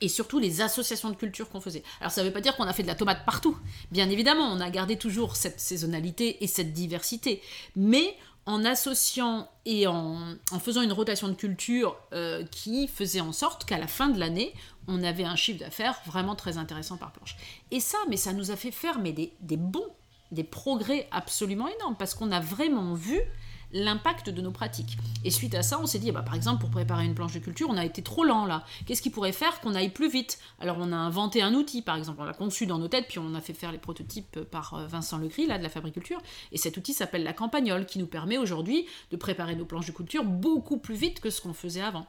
Speaker 2: et surtout les associations de culture qu'on faisait. Alors ça ne veut pas dire qu'on a fait de la tomate partout. Bien évidemment, on a gardé toujours cette saisonnalité et cette diversité. Mais en associant et en, faisant une rotation de culture euh, qui faisait en sorte qu'à la fin de l'année, on avait un chiffre d'affaires vraiment très intéressant par planche. Et ça, mais ça nous a fait faire des, des bons, des progrès absolument énormes, parce qu'on a vraiment vu l'impact de nos pratiques. Et suite à ça, on s'est dit, bah, par exemple, pour préparer une planche de culture, on a été trop lent là. Qu'est-ce qui pourrait faire qu'on aille plus vite? Alors on a inventé un outil, par exemple, on l'a conçu dans nos têtes, puis on a fait faire les prototypes par euh, Vincent Legris, là, de la fabriculture. Et cet outil s'appelle la campagnole, qui nous permet aujourd'hui de préparer nos planches de culture beaucoup plus vite que ce qu'on faisait avant.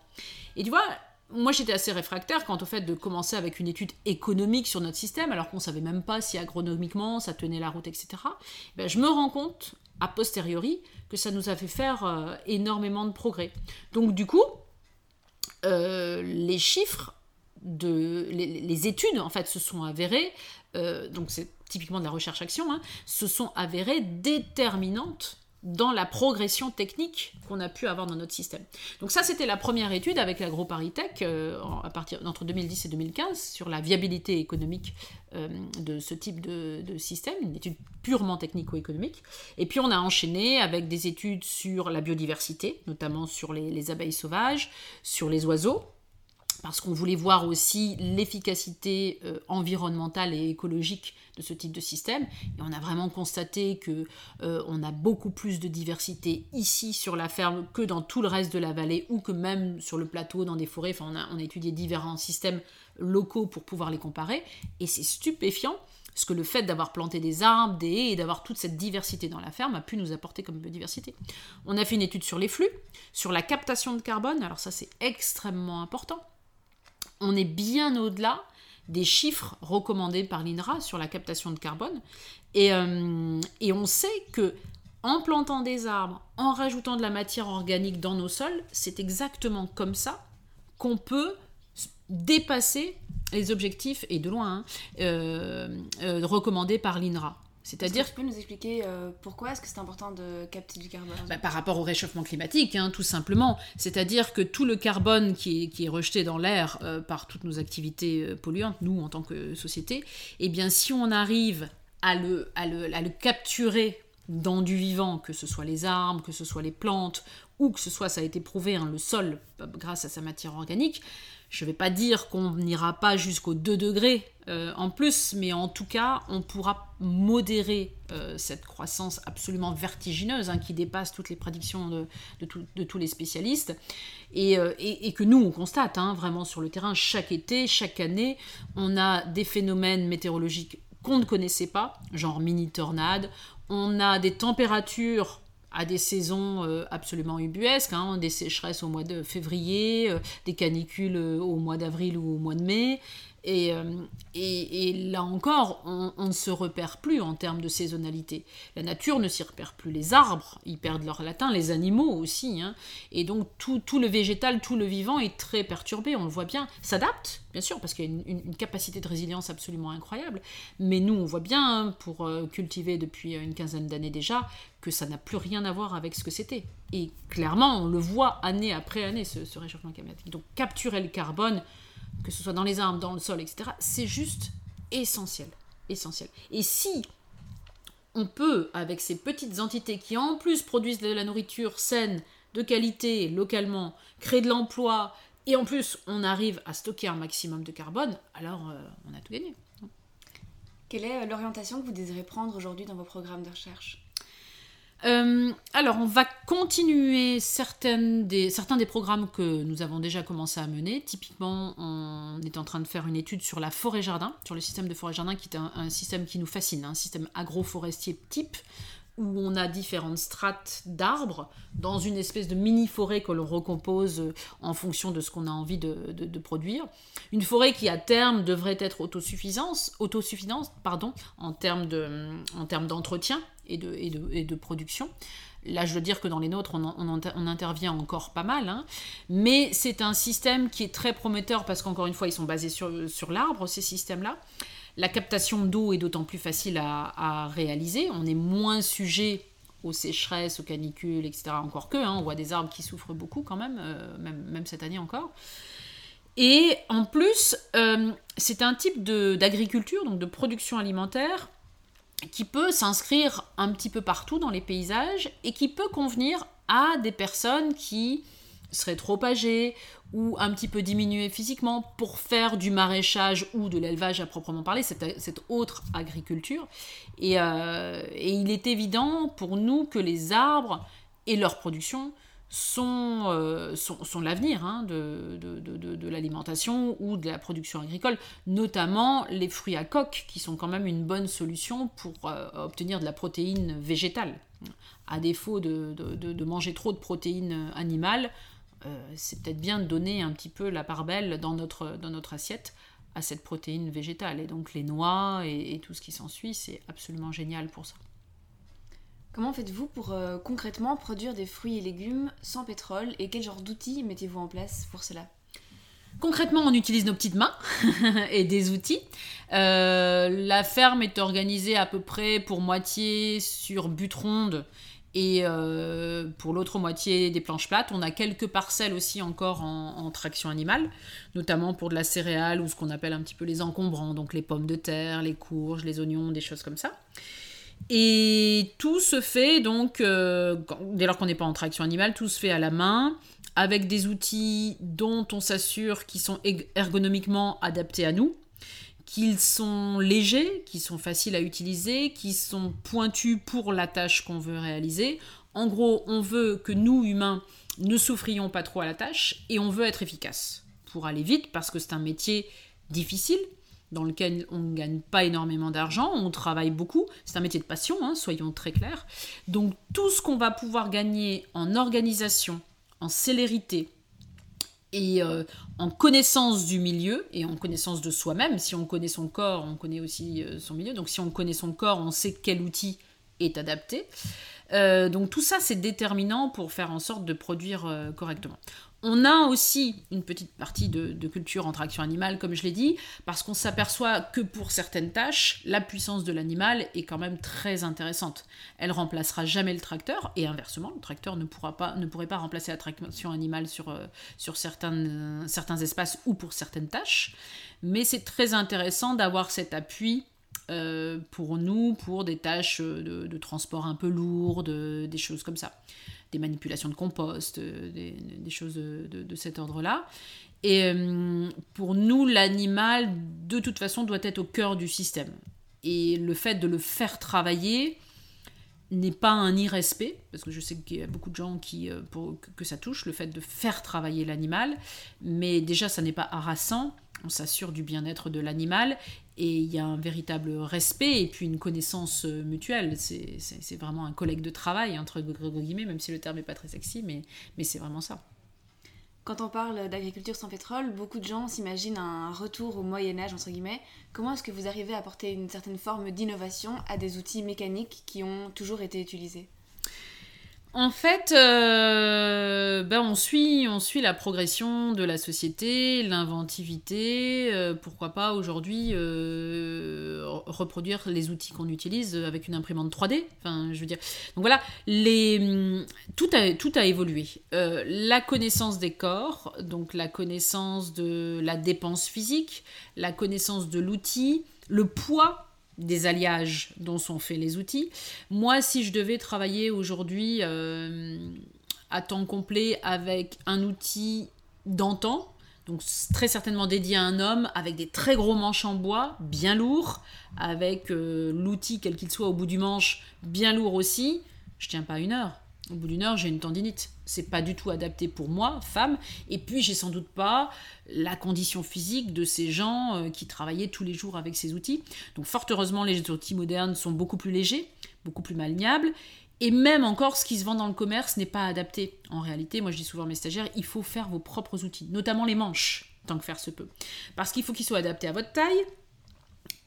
Speaker 2: Et tu vois, moi j'étais assez réfractaire quant au fait de commencer avec une étude économique sur notre système, alors qu'on savait même pas si agronomiquement ça tenait la route, etc. Ben, je me rends compte a posteriori que ça nous a fait faire euh, énormément de progrès. Donc du coup, euh, les chiffres les, études en fait se sont avérées, euh, donc c'est typiquement de la recherche-action, hein, se sont avérées déterminantes dans la progression technique qu'on a pu avoir dans notre système. Donc ça, c'était la première étude avec l'AgroParisTech euh, à partir entre 2010 et 2015 sur la viabilité économique euh, de ce type de, système, une étude purement technico-économique. Et puis on a enchaîné avec des études sur la biodiversité, notamment sur les abeilles sauvages, sur les oiseaux, parce qu'on voulait voir aussi l'efficacité euh, environnementale et écologique de ce type de système. Et on a vraiment constaté que euh, on a beaucoup plus de diversité ici sur la ferme que dans tout le reste de la vallée ou que même sur le plateau, dans des forêts. Enfin, on a, on a étudié différents systèmes locaux pour pouvoir les comparer. Et c'est stupéfiant ce que le fait d'avoir planté des arbres, des haies et d'avoir toute cette diversité dans la ferme a pu nous apporter comme biodiversité. On a fait une étude sur les flux, sur la captation de carbone. Alors ça, c'est extrêmement important on est bien au-delà des chiffres recommandés par l'INRA sur la captation de carbone. Euh, et, on sait que en plantant des arbres, en rajoutant de la matière organique dans nos sols, c'est exactement comme ça qu'on peut dépasser les objectifs, et de loin, hein, euh, euh, recommandés par l'INRA.
Speaker 1: C'est-à-dire. Tu peux nous expliquer euh, pourquoi est-ce que c'est important de capter du carbone
Speaker 2: bah, Par rapport au réchauffement climatique, hein, tout simplement. C'est-à-dire que tout le carbone qui est, qui est rejeté dans l'air euh, par toutes nos activités euh, polluantes, nous en tant que société, eh bien si on arrive à le, à le, à le capturer dans du vivant, que ce soit les arbres, que ce soit les plantes, ou que ce soit, ça a été prouvé, hein, le sol, grâce à sa matière organique, je ne vais pas dire qu'on n'ira pas jusqu'aux 2 degrés euh, en plus, mais en tout cas, on pourra modérer euh, cette croissance absolument vertigineuse hein, qui dépasse toutes les prédictions de, tous les spécialistes. Euh, et, que nous, on constate hein, vraiment sur le terrain chaque été, chaque année, on a des phénomènes météorologiques qu'on ne connaissait pas, genre mini-tornades, on a des températures à des saisons euh, absolument ubuesques, hein, des sécheresses au mois de février, euh, des canicules euh, au mois d'avril ou au mois de mai, Et, euh, et, là encore, on, ne se repère plus en termes de saisonnalité. La nature ne s'y repère plus. Les arbres, ils perdent leur latin, les animaux aussi. Hein. Et donc tout, le végétal, tout le vivant est très perturbé, on le voit bien. S'adapte, bien sûr, parce qu'il y a une, capacité de résilience absolument incroyable. Mais nous, on voit bien, hein, pour euh, cultiver depuis une quinzaine d'années déjà, que ça n'a plus rien à voir avec ce que c'était. Et clairement, on le voit année après année, ce, ce réchauffement climatique. Donc capturer le carbone que ce soit dans les arbres, dans le sol, etc., c'est juste essentiel. Essentiel. Et si on peut, avec ces petites entités qui en plus produisent de la nourriture saine, de qualité, localement, créer de l'emploi, et en plus on arrive à stocker un maximum de carbone, alors euh, on a tout gagné.
Speaker 1: Quelle est euh, l'orientation que vous désirez prendre aujourd'hui dans vos programmes de recherche?
Speaker 2: Euh, alors, on va continuer des, certains des programmes que nous avons déjà commencé à mener. Typiquement, on est en train de faire une étude sur la forêt-jardin, sur le système de forêt-jardin, qui est un, système qui nous fascine, un système agroforestier type, où on a différentes strates d'arbres dans une espèce de mini-forêt que l'on recompose en fonction de ce qu'on a envie de, produire. Une forêt qui, à terme, devrait être autosuffisante, autosuffisante pardon, en termes d'entretien et de, production. Là, je veux dire que dans les nôtres, on, intervient encore pas mal, hein. mais c'est un système qui est très prometteur parce qu'encore une fois, ils sont basés sur, l'arbre, ces systèmes-là. La captation d'eau est d'autant plus facile à, réaliser, on est moins sujet aux sécheresses, aux canicules, etc. Encore que, hein, on voit des arbres qui souffrent beaucoup quand même, euh, même, même, cette année encore. Et en plus, euh, c'est un type d'agriculture, donc de production alimentaire, qui peut s'inscrire un petit peu partout dans les paysages et qui peut convenir à des personnes qui seraient trop âgées ou un petit peu diminuées physiquement pour faire du maraîchage ou de l'élevage à proprement parler, cette, autre agriculture. Euh, et, il est évident pour nous que les arbres et leur production sont, euh, l'avenir hein, de, l'alimentation ou de la production agricole, notamment les fruits à coque, qui sont quand même une bonne solution pour euh, obtenir de la protéine végétale. À défaut de, manger trop de protéines animales, euh, c'est peut-être bien de donner un petit peu la part belle dans notre, dans notre assiette à cette protéine végétale. Et donc les noix et, et tout ce qui s'ensuit, c'est absolument génial pour ça.
Speaker 1: Comment faites-vous pour euh, concrètement produire des fruits et légumes sans pétrole et quel genre d'outils mettez-vous en place pour cela?
Speaker 2: Concrètement, on utilise nos petites mains <laughs> et des outils. Euh, la ferme est organisée à peu près pour moitié sur but ronde et euh, pour l'autre moitié des planches plates. On a quelques parcelles aussi encore en, en, traction animale, notamment pour de la céréale ou ce qu'on appelle un petit peu les encombrants, donc les pommes de terre, les courges, les oignons, des choses comme ça. Et tout se fait donc, euh, dès lors qu'on n'est pas en traction animale, tout se fait à la main, avec des outils dont on s'assure qu'ils sont ergonomiquement adaptés à nous, qu'ils sont légers, qu'ils sont faciles à utiliser, qu'ils sont pointus pour la tâche qu'on veut réaliser. En gros, on veut que nous, humains, ne souffrions pas trop à la tâche et on veut être efficace pour aller vite parce que c'est un métier difficile, dans lequel on ne gagne pas énormément d'argent, on travaille beaucoup, c'est un métier de passion, hein, soyons très clairs. Donc tout ce qu'on va pouvoir gagner en organisation, en célérité et euh, en connaissance du milieu et en connaissance de soi-même, si on connaît son corps, on connaît aussi euh, son milieu, donc si on connaît son corps, on sait quel outil est adapté. Euh, donc tout ça, c'est déterminant pour faire en sorte de produire correctement. On a aussi une petite partie de, culture en traction animale, comme je l'ai dit, parce qu'on s'aperçoit que pour certaines tâches, la puissance de l'animal est quand même très intéressante. Elle remplacera jamais le tracteur, et inversement, le tracteur ne, pourra pas, pourrait pas remplacer la traction animale sur, euh, certains, espaces ou pour certaines tâches. Mais c'est très intéressant d'avoir cet appui euh, pour nous, pour des tâches de, de, transport un peu lourdes, des choses comme ça des manipulations de compost, euh, des, choses de, cet ordre-là. Et euh, pour nous, l'animal, de toute façon, doit être au cœur du système. Et le fait de le faire travailler n'est pas un irrespect, parce que je sais qu'il y a beaucoup de gens qui, euh, pour, que ça touche, le fait de faire travailler l'animal, mais déjà, ça n'est pas harassant, on s'assure du bien-être de l'animal, et il y a un véritable respect et puis une connaissance euh, mutuelle. C'est vraiment un collègue de travail, entre guillemets, même si le terme n'est pas très sexy, mais, mais c'est vraiment ça.
Speaker 1: Quand on parle d'agriculture sans pétrole, beaucoup de gens s'imaginent un retour au Moyen Âge, entre guillemets. Comment est-ce que vous arrivez à apporter une certaine forme d'innovation à des outils mécaniques qui ont toujours été utilisés?
Speaker 2: En fait, euh, ben on, suit, on suit la progression de la société, l'inventivité. Euh, pourquoi pas aujourd'hui euh, reproduire les outils qu'on utilise avec une imprimante 3D Enfin, je veux dire. Donc voilà, les, tout, a, tout a évolué. la connaissance des corps, donc la connaissance de la dépense physique, la connaissance de l'outil, le poids des alliages dont sont faits les outils. Moi, si je devais travailler aujourd'hui euh, à temps complet avec un outil d'antan, donc très certainement dédié à un homme, avec des très gros manches en bois, bien lourds, avec euh, l'outil quel qu'il soit au bout du manche, bien lourd aussi, je tiens pas une heure. Au bout d'une heure, j'ai une tendinite. C'est pas du tout adapté pour moi, femme. Et puis, j'ai sans doute pas la condition physique de ces gens euh, qui travaillaient tous les jours avec ces outils. Donc, fort heureusement, les outils modernes sont beaucoup plus légers, beaucoup plus maniables. Et même encore, ce qui se vend dans le commerce n'est pas adapté. En réalité, moi je dis souvent à mes stagiaires, il faut faire vos propres outils, notamment les manches, tant que faire se peut. Parce qu'il faut qu'ils soient adaptés à votre taille,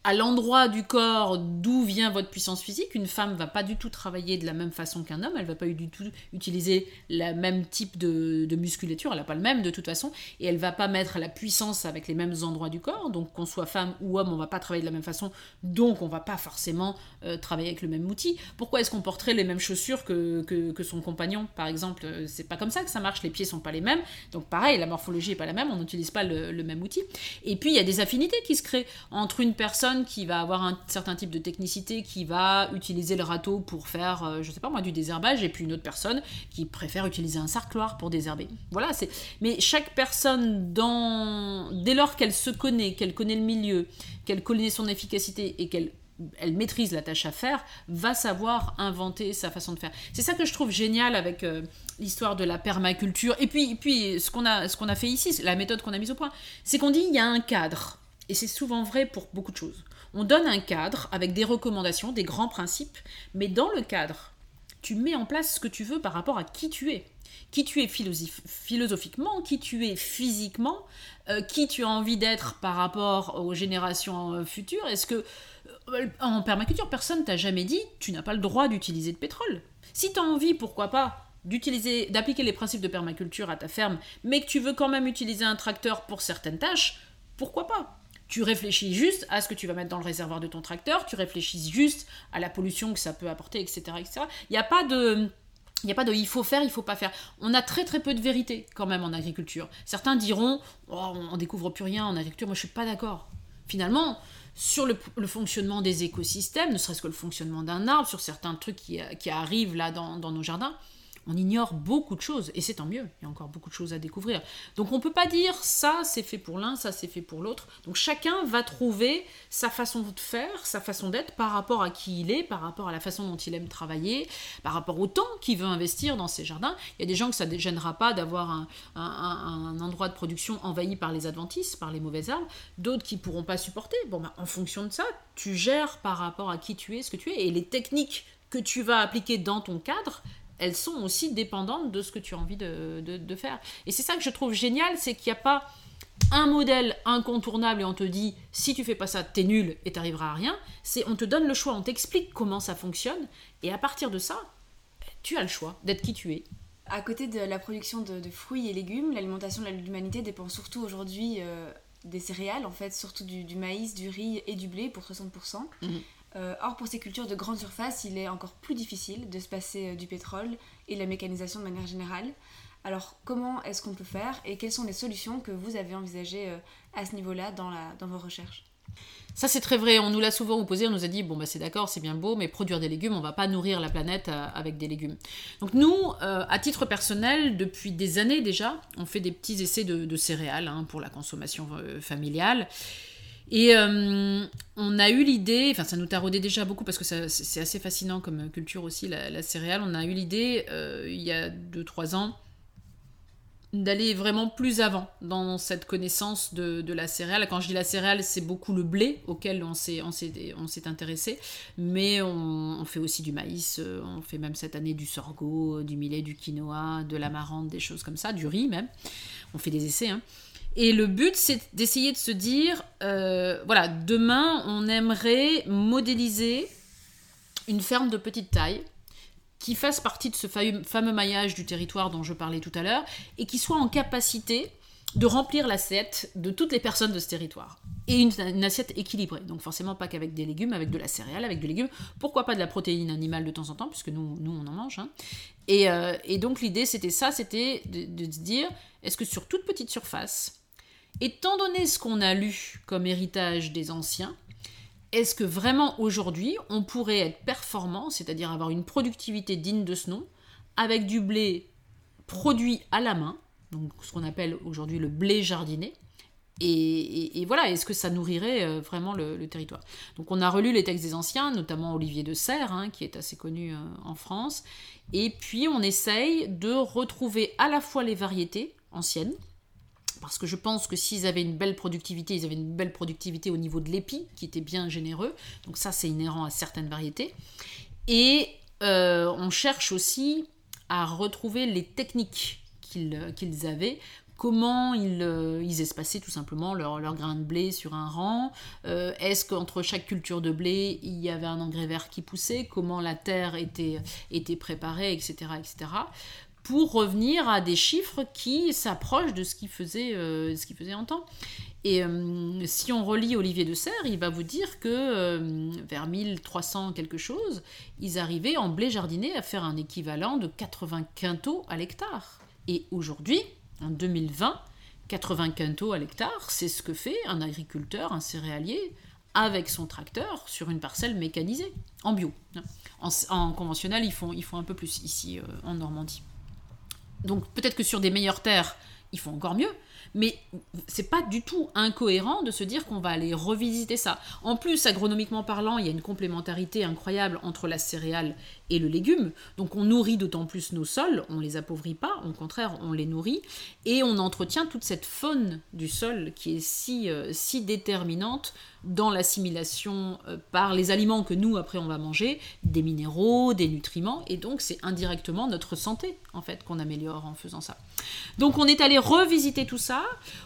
Speaker 2: à l'endroit du corps d'où vient votre puissance physique. Une femme va pas du tout travailler de la même façon qu'un homme, elle va pas du tout utiliser le même type de, musculature, elle n'a pas le même de toute façon, et elle va pas mettre la puissance avec les mêmes endroits du corps. Donc qu'on soit femme ou homme, on va pas travailler de la même façon, donc on va pas forcément euh, travailler avec le même outil. Pourquoi est-ce qu'on porterait les mêmes chaussures que, que, son compagnon, par exemple? C'est pas comme ça que ça marche, les pieds sont pas les mêmes, donc pareil, la morphologie est pas la même, on n'utilise pas le, le même outil. Et puis il y a des affinités qui se créent entre une personne qui va avoir un certain type de technicité, qui va utiliser le râteau pour faire, euh, je sais pas moi, du désherbage, et puis une autre personne qui préfère utiliser un sarcloir pour désherber. Voilà, c'est. Mais chaque personne, dès lors qu'elle se connaît, qu'elle connaît le milieu, qu'elle connaît son efficacité et qu'elle elle maîtrise la tâche à faire, va savoir inventer sa façon de faire. C'est ça que je trouve génial avec euh, l'histoire de la permaculture. Et puis, puis ce qu'on a, a fait ici, la méthode qu'on a mise au point, c'est qu'on dit il y a un cadre. Et c'est souvent vrai pour beaucoup de choses. On donne un cadre avec des recommandations, des grands principes, mais dans le cadre, tu mets en place ce que tu veux par rapport à qui tu es. Qui tu es philosophiquement, qui tu es physiquement, euh, qui tu as envie d'être par rapport aux générations euh, futures. Est-ce que euh, en permaculture, personne t'a jamais dit tu n'as pas le droit d'utiliser de pétrole. Si tu as envie, pourquoi pas, d'appliquer les principes de permaculture à ta ferme, mais que tu veux quand même utiliser un tracteur pour certaines tâches, pourquoi pas tu réfléchis juste à ce que tu vas mettre dans le réservoir de ton tracteur, tu réfléchis juste à la pollution que ça peut apporter, etc. etc. Il n'y a pas de... Il a pas de il faut faire, il faut pas faire. On a très très peu de vérité quand même en agriculture. Certains diront oh, on découvre plus rien en agriculture. Moi je suis pas d'accord. Finalement, sur le, fonctionnement des écosystèmes, ne serait-ce que le fonctionnement d'un arbre, sur certains trucs qui, qui arrivent là dans nos jardins, on ignore beaucoup de choses, et c'est tant mieux, il y a encore beaucoup de choses à découvrir. Donc on ne peut pas dire ça c'est fait pour l'un, ça c'est fait pour l'autre. Donc chacun va trouver sa façon de faire, sa façon d'être par rapport à qui il est, par rapport à la façon dont il aime travailler, par rapport au temps qu'il veut investir dans ses jardins. Il y a des gens que ça ne gênera pas d'avoir un, endroit de production envahi par les adventices, par les mauvais arbres, d'autres qui pourront pas supporter. Bon, ben, en fonction de ça, tu gères par rapport à qui tu es, ce que tu es, et les techniques que tu vas appliquer dans ton cadre, elles sont aussi dépendantes de ce que tu as envie de, faire. Et c'est ça que je trouve génial, c'est qu'il n'y a pas un modèle incontournable et on te dit si tu fais pas ça, t'es nul et t'arriveras à rien. C'est on te donne le choix, on t'explique comment ça fonctionne et à partir de ça, tu as le choix d'être qui tu es.
Speaker 1: À côté de la production de, fruits et légumes, l'alimentation de l'humanité dépend surtout aujourd'hui euh, des céréales, en fait, surtout du, maïs, du riz et du blé pour 60%. Euh, or, pour ces cultures de grande surface, il est encore plus difficile de se passer euh, du pétrole et de la mécanisation de manière générale. Alors, comment est-ce qu'on peut faire et quelles sont les solutions que vous avez envisagées euh, à ce niveau-là dans, vos recherches?
Speaker 2: Ça c'est très vrai, on nous l'a souvent opposé, on nous a dit bon bah c'est d'accord, c'est bien beau, mais produire des légumes, on va pas nourrir la planète avec des légumes. Donc nous, à titre personnel, depuis des années déjà, on fait des petits essais de, céréales hein, pour la consommation familiale. Et euh, on a eu l'idée, enfin ça nous taraudait déjà beaucoup parce que c'est assez fascinant comme culture aussi, la, céréale. On a eu l'idée euh, il y a 2-3 ans d'aller vraiment plus avant dans cette connaissance de, la céréale. Quand je dis la céréale, c'est beaucoup le blé auquel on s'est, intéressé, mais on, fait aussi du maïs, euh, on fait même cette année du sorgho, du millet, du quinoa, de l'amarante, des choses comme ça, du riz même. on fait des essais. Hein. Et le but, c'est d'essayer de se dire, euh, voilà, demain, on aimerait modéliser une ferme de petite taille qui fasse partie de ce fameux maillage du territoire dont je parlais tout à l'heure et qui soit en capacité de remplir l'assiette de toutes les personnes de ce territoire. Et une, assiette équilibrée. Donc forcément pas qu'avec des légumes, avec de la céréale, avec des légumes. Pourquoi pas de la protéine animale de temps en temps, puisque nous, nous on en mange. Hein. Euh, et, donc l'idée c'était ça, c'était de, se dire, est-ce que sur toute petite surface, étant donné ce qu'on a lu comme héritage des anciens, est-ce que vraiment aujourd'hui on pourrait être performant, c'est-à-dire avoir une productivité digne de ce nom, avec du blé produit à la main, donc ce qu'on appelle aujourd'hui le blé jardiné. Et, voilà, est-ce que ça nourrirait euh, vraiment le, territoire? Donc on a relu les textes des anciens, notamment Olivier de Serres, hein, qui est assez connu euh, en France, et puis on essaye de retrouver à la fois les variétés anciennes, parce que je pense que s'ils avaient une belle productivité, ils avaient une belle productivité au niveau de l'épi, qui était bien généreux, donc ça c'est inhérent à certaines variétés, et euh, on cherche aussi à retrouver les techniques euh, qu'ils avaient, comment ils, euh, ils, espaçaient tout simplement leur, leur de blé sur un rang, euh, est-ce qu'entre chaque culture de blé, il y avait un engrais vert qui poussait, comment la terre était, était préparée, etc., etc., pour revenir à des chiffres qui s'approchent de ce qui faisait, ce qui faisait en temps. Et si on relit Olivier de Serres, il va vous dire que vers 1300 quelque chose, ils arrivaient en blé jardiné à faire un équivalent de 80 quintaux à l'hectare. Et aujourd'hui, en 2020, 80 quintaux à l'hectare, c'est ce que fait un agriculteur, un céréalier, avec son tracteur sur une parcelle mécanisée, en bio. En, conventionnel, ils font, ils font un peu plus ici euh, en Normandie. Donc peut-être que sur des meilleures terres, ils font encore mieux, mais c'est pas du tout incohérent de se dire qu'on va aller revisiter ça. En plus, agronomiquement parlant, il y a une complémentarité incroyable entre la céréale et le légume. Donc on nourrit d'autant plus nos sols, on les appauvrit pas, au contraire, on les nourrit et on entretient toute cette faune du sol qui est si, euh, si déterminante dans l'assimilation euh, par les aliments que nous après on va manger, des minéraux, des nutriments et donc c'est indirectement notre santé en fait qu'on améliore en faisant ça. Donc on est allé revisiter tout ça.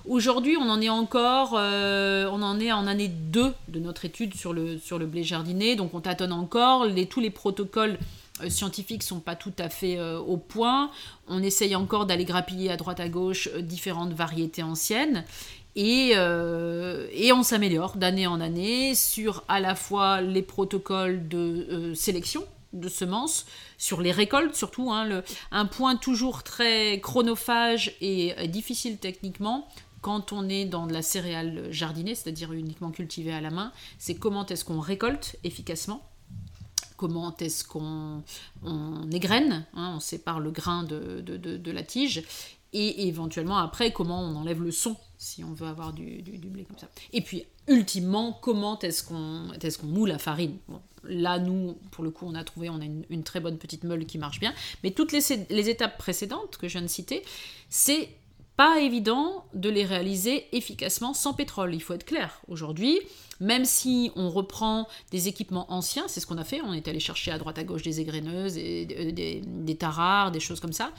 Speaker 2: Aujourd'hui, on en est encore euh, on en est en année 2 de notre étude sur le sur le blé jardiné, donc on tâtonne encore tous les protocoles euh, scientifiques sont pas tout à fait au point. On essaye encore d'aller grappiller à droite à gauche différentes variétés anciennes. Et, et on s'améliore d'année en année sur à la fois les protocoles de sélection de semences, sur les récoltes surtout. Hein, un point toujours très chronophage et difficile techniquement, quand on est dans de la céréale jardinée, c'est-à-dire uniquement cultivée à la main, c'est comment est-ce qu'on récolte efficacement comment est-ce qu'on on égrène, hein, on sépare le grain de, la tige, et éventuellement après comment on enlève le son si on veut avoir du, blé comme ça. Et puis ultimement, comment est-ce qu'on est qu'on moule la farine? Là, nous, pour le coup, on a trouvé, on a une, très bonne petite meule qui marche bien, mais toutes les, les étapes précédentes que je viens de citer, c'est pas évident de les réaliser efficacement sans pétrole, il faut être clair. Aujourd'hui, même si on reprend des équipements anciens, c'est ce qu'on a fait, on est allé chercher à droite à gauche des égreneuses, et, des, des, des tarards, des choses comme ça,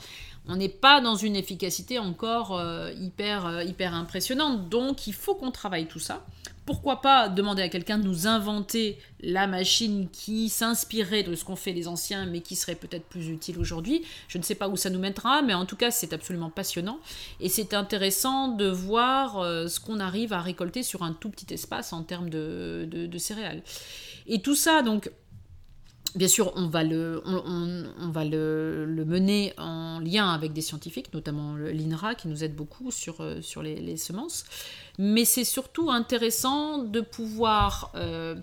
Speaker 2: on n'est pas dans une efficacité encore euh, hyper, euh, hyper impressionnante. Donc il faut qu'on travaille tout ça. Pourquoi pas demander à quelqu'un de nous inventer la machine qui s'inspirerait de ce qu'ont fait les anciens, mais qui serait peut-être plus utile aujourd'hui. Je ne sais pas où ça nous mettra, mais en tout cas c'est absolument passionnant. Et c'est intéressant de voir euh, ce qu'on arrive à récolter sur un tout petit espace en termes de, céréales. Et tout ça, donc, Bien sûr, on va, le, on, va le, mener en lien avec des scientifiques, notamment l'INRA qui nous aide beaucoup sur, euh, sur les, semences. Mais c'est surtout intéressant de pouvoir euh,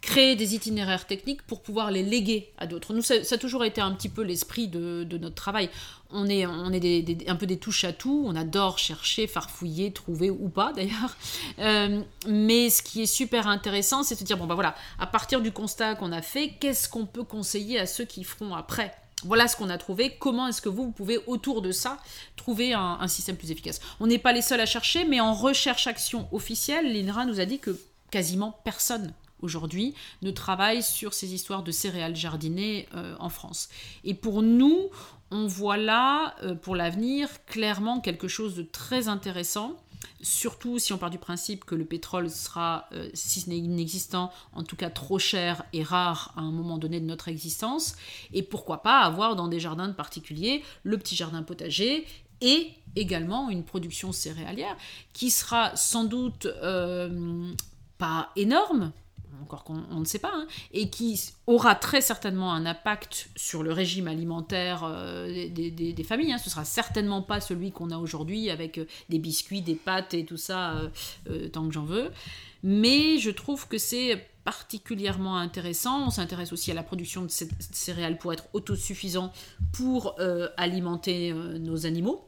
Speaker 2: créer des itinéraires techniques pour pouvoir les léguer à d'autres. Nous, ça, a toujours été un petit peu l'esprit de, notre travail. On est, on est un peu des touches à tout, on adore chercher, farfouiller, trouver ou pas d'ailleurs. Euh, mais ce qui est super intéressant, c'est de se dire, bon bah voilà, à partir du constat qu'on a fait, qu'est-ce qu'on peut conseiller à ceux qui feront après? Voilà ce qu'on a trouvé. Comment est-ce que vous, vous pouvez, autour de ça, trouver un, système plus efficace? On n'est pas les seuls à chercher, mais en recherche-action officielle, l'INRA nous a dit que quasiment personne aujourd'hui ne travaille sur ces histoires de céréales jardinées euh, en France. Et pour nous, on voit là, euh, pour l'avenir, clairement quelque chose de très intéressant. Surtout si on part du principe que le pétrole sera, euh, si ce n'est inexistant, en tout cas trop cher et rare à un moment donné de notre existence. Et pourquoi pas avoir dans des jardins de particuliers le petit jardin potager et également une production céréalière qui sera sans doute pas énorme, encore qu'on ne sait pas, hein, et qui aura très certainement un impact sur le régime alimentaire euh, des, familles. Hein. Ce sera certainement pas celui qu'on a aujourd'hui avec euh, des biscuits, des pâtes et tout ça, euh, tant que j'en veux. Mais je trouve que c'est particulièrement intéressant. On s'intéresse aussi à la production de céréales pour être autosuffisant pour alimenter nos animaux.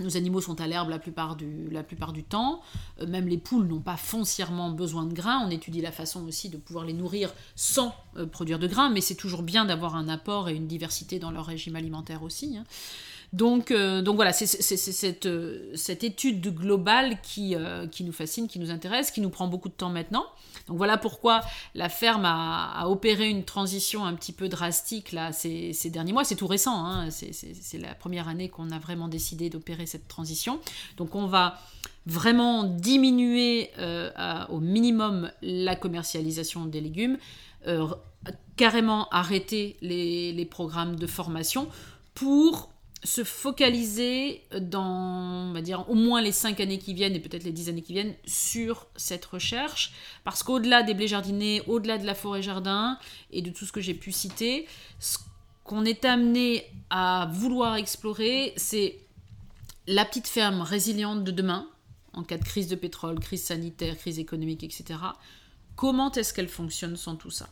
Speaker 2: Nos animaux sont à l'herbe la plupart du, temps. Euh, même les poules n'ont pas foncièrement besoin de grains. On étudie la façon aussi de pouvoir les nourrir sans euh, produire de grains, mais c'est toujours bien d'avoir un apport et une diversité dans leur régime alimentaire aussi. Hein. Donc, euh, donc voilà, c'est cette, cette, étude globale qui, qui nous fascine, qui nous intéresse, qui nous prend beaucoup de temps maintenant. Donc voilà pourquoi la ferme a, opéré une transition un petit peu drastique là, ces, derniers mois. C'est tout récent, hein. c'est la première année qu'on a vraiment décidé d'opérer cette transition. Donc on va vraiment diminuer euh, au minimum la commercialisation des légumes, euh, carrément arrêter les programmes de formation pour se focaliser dans, on va dire, au moins les 5 années qui viennent et peut-être les 10 années qui viennent sur cette recherche. Parce qu'au-delà des blés jardinés, au-delà de la forêt-jardin et de tout ce que j'ai pu citer, ce qu'on est amené à vouloir explorer, c'est la petite ferme résiliente de demain, en cas de crise de pétrole, crise sanitaire, crise économique, etc. Comment est-ce qu'elle fonctionne sans tout ça?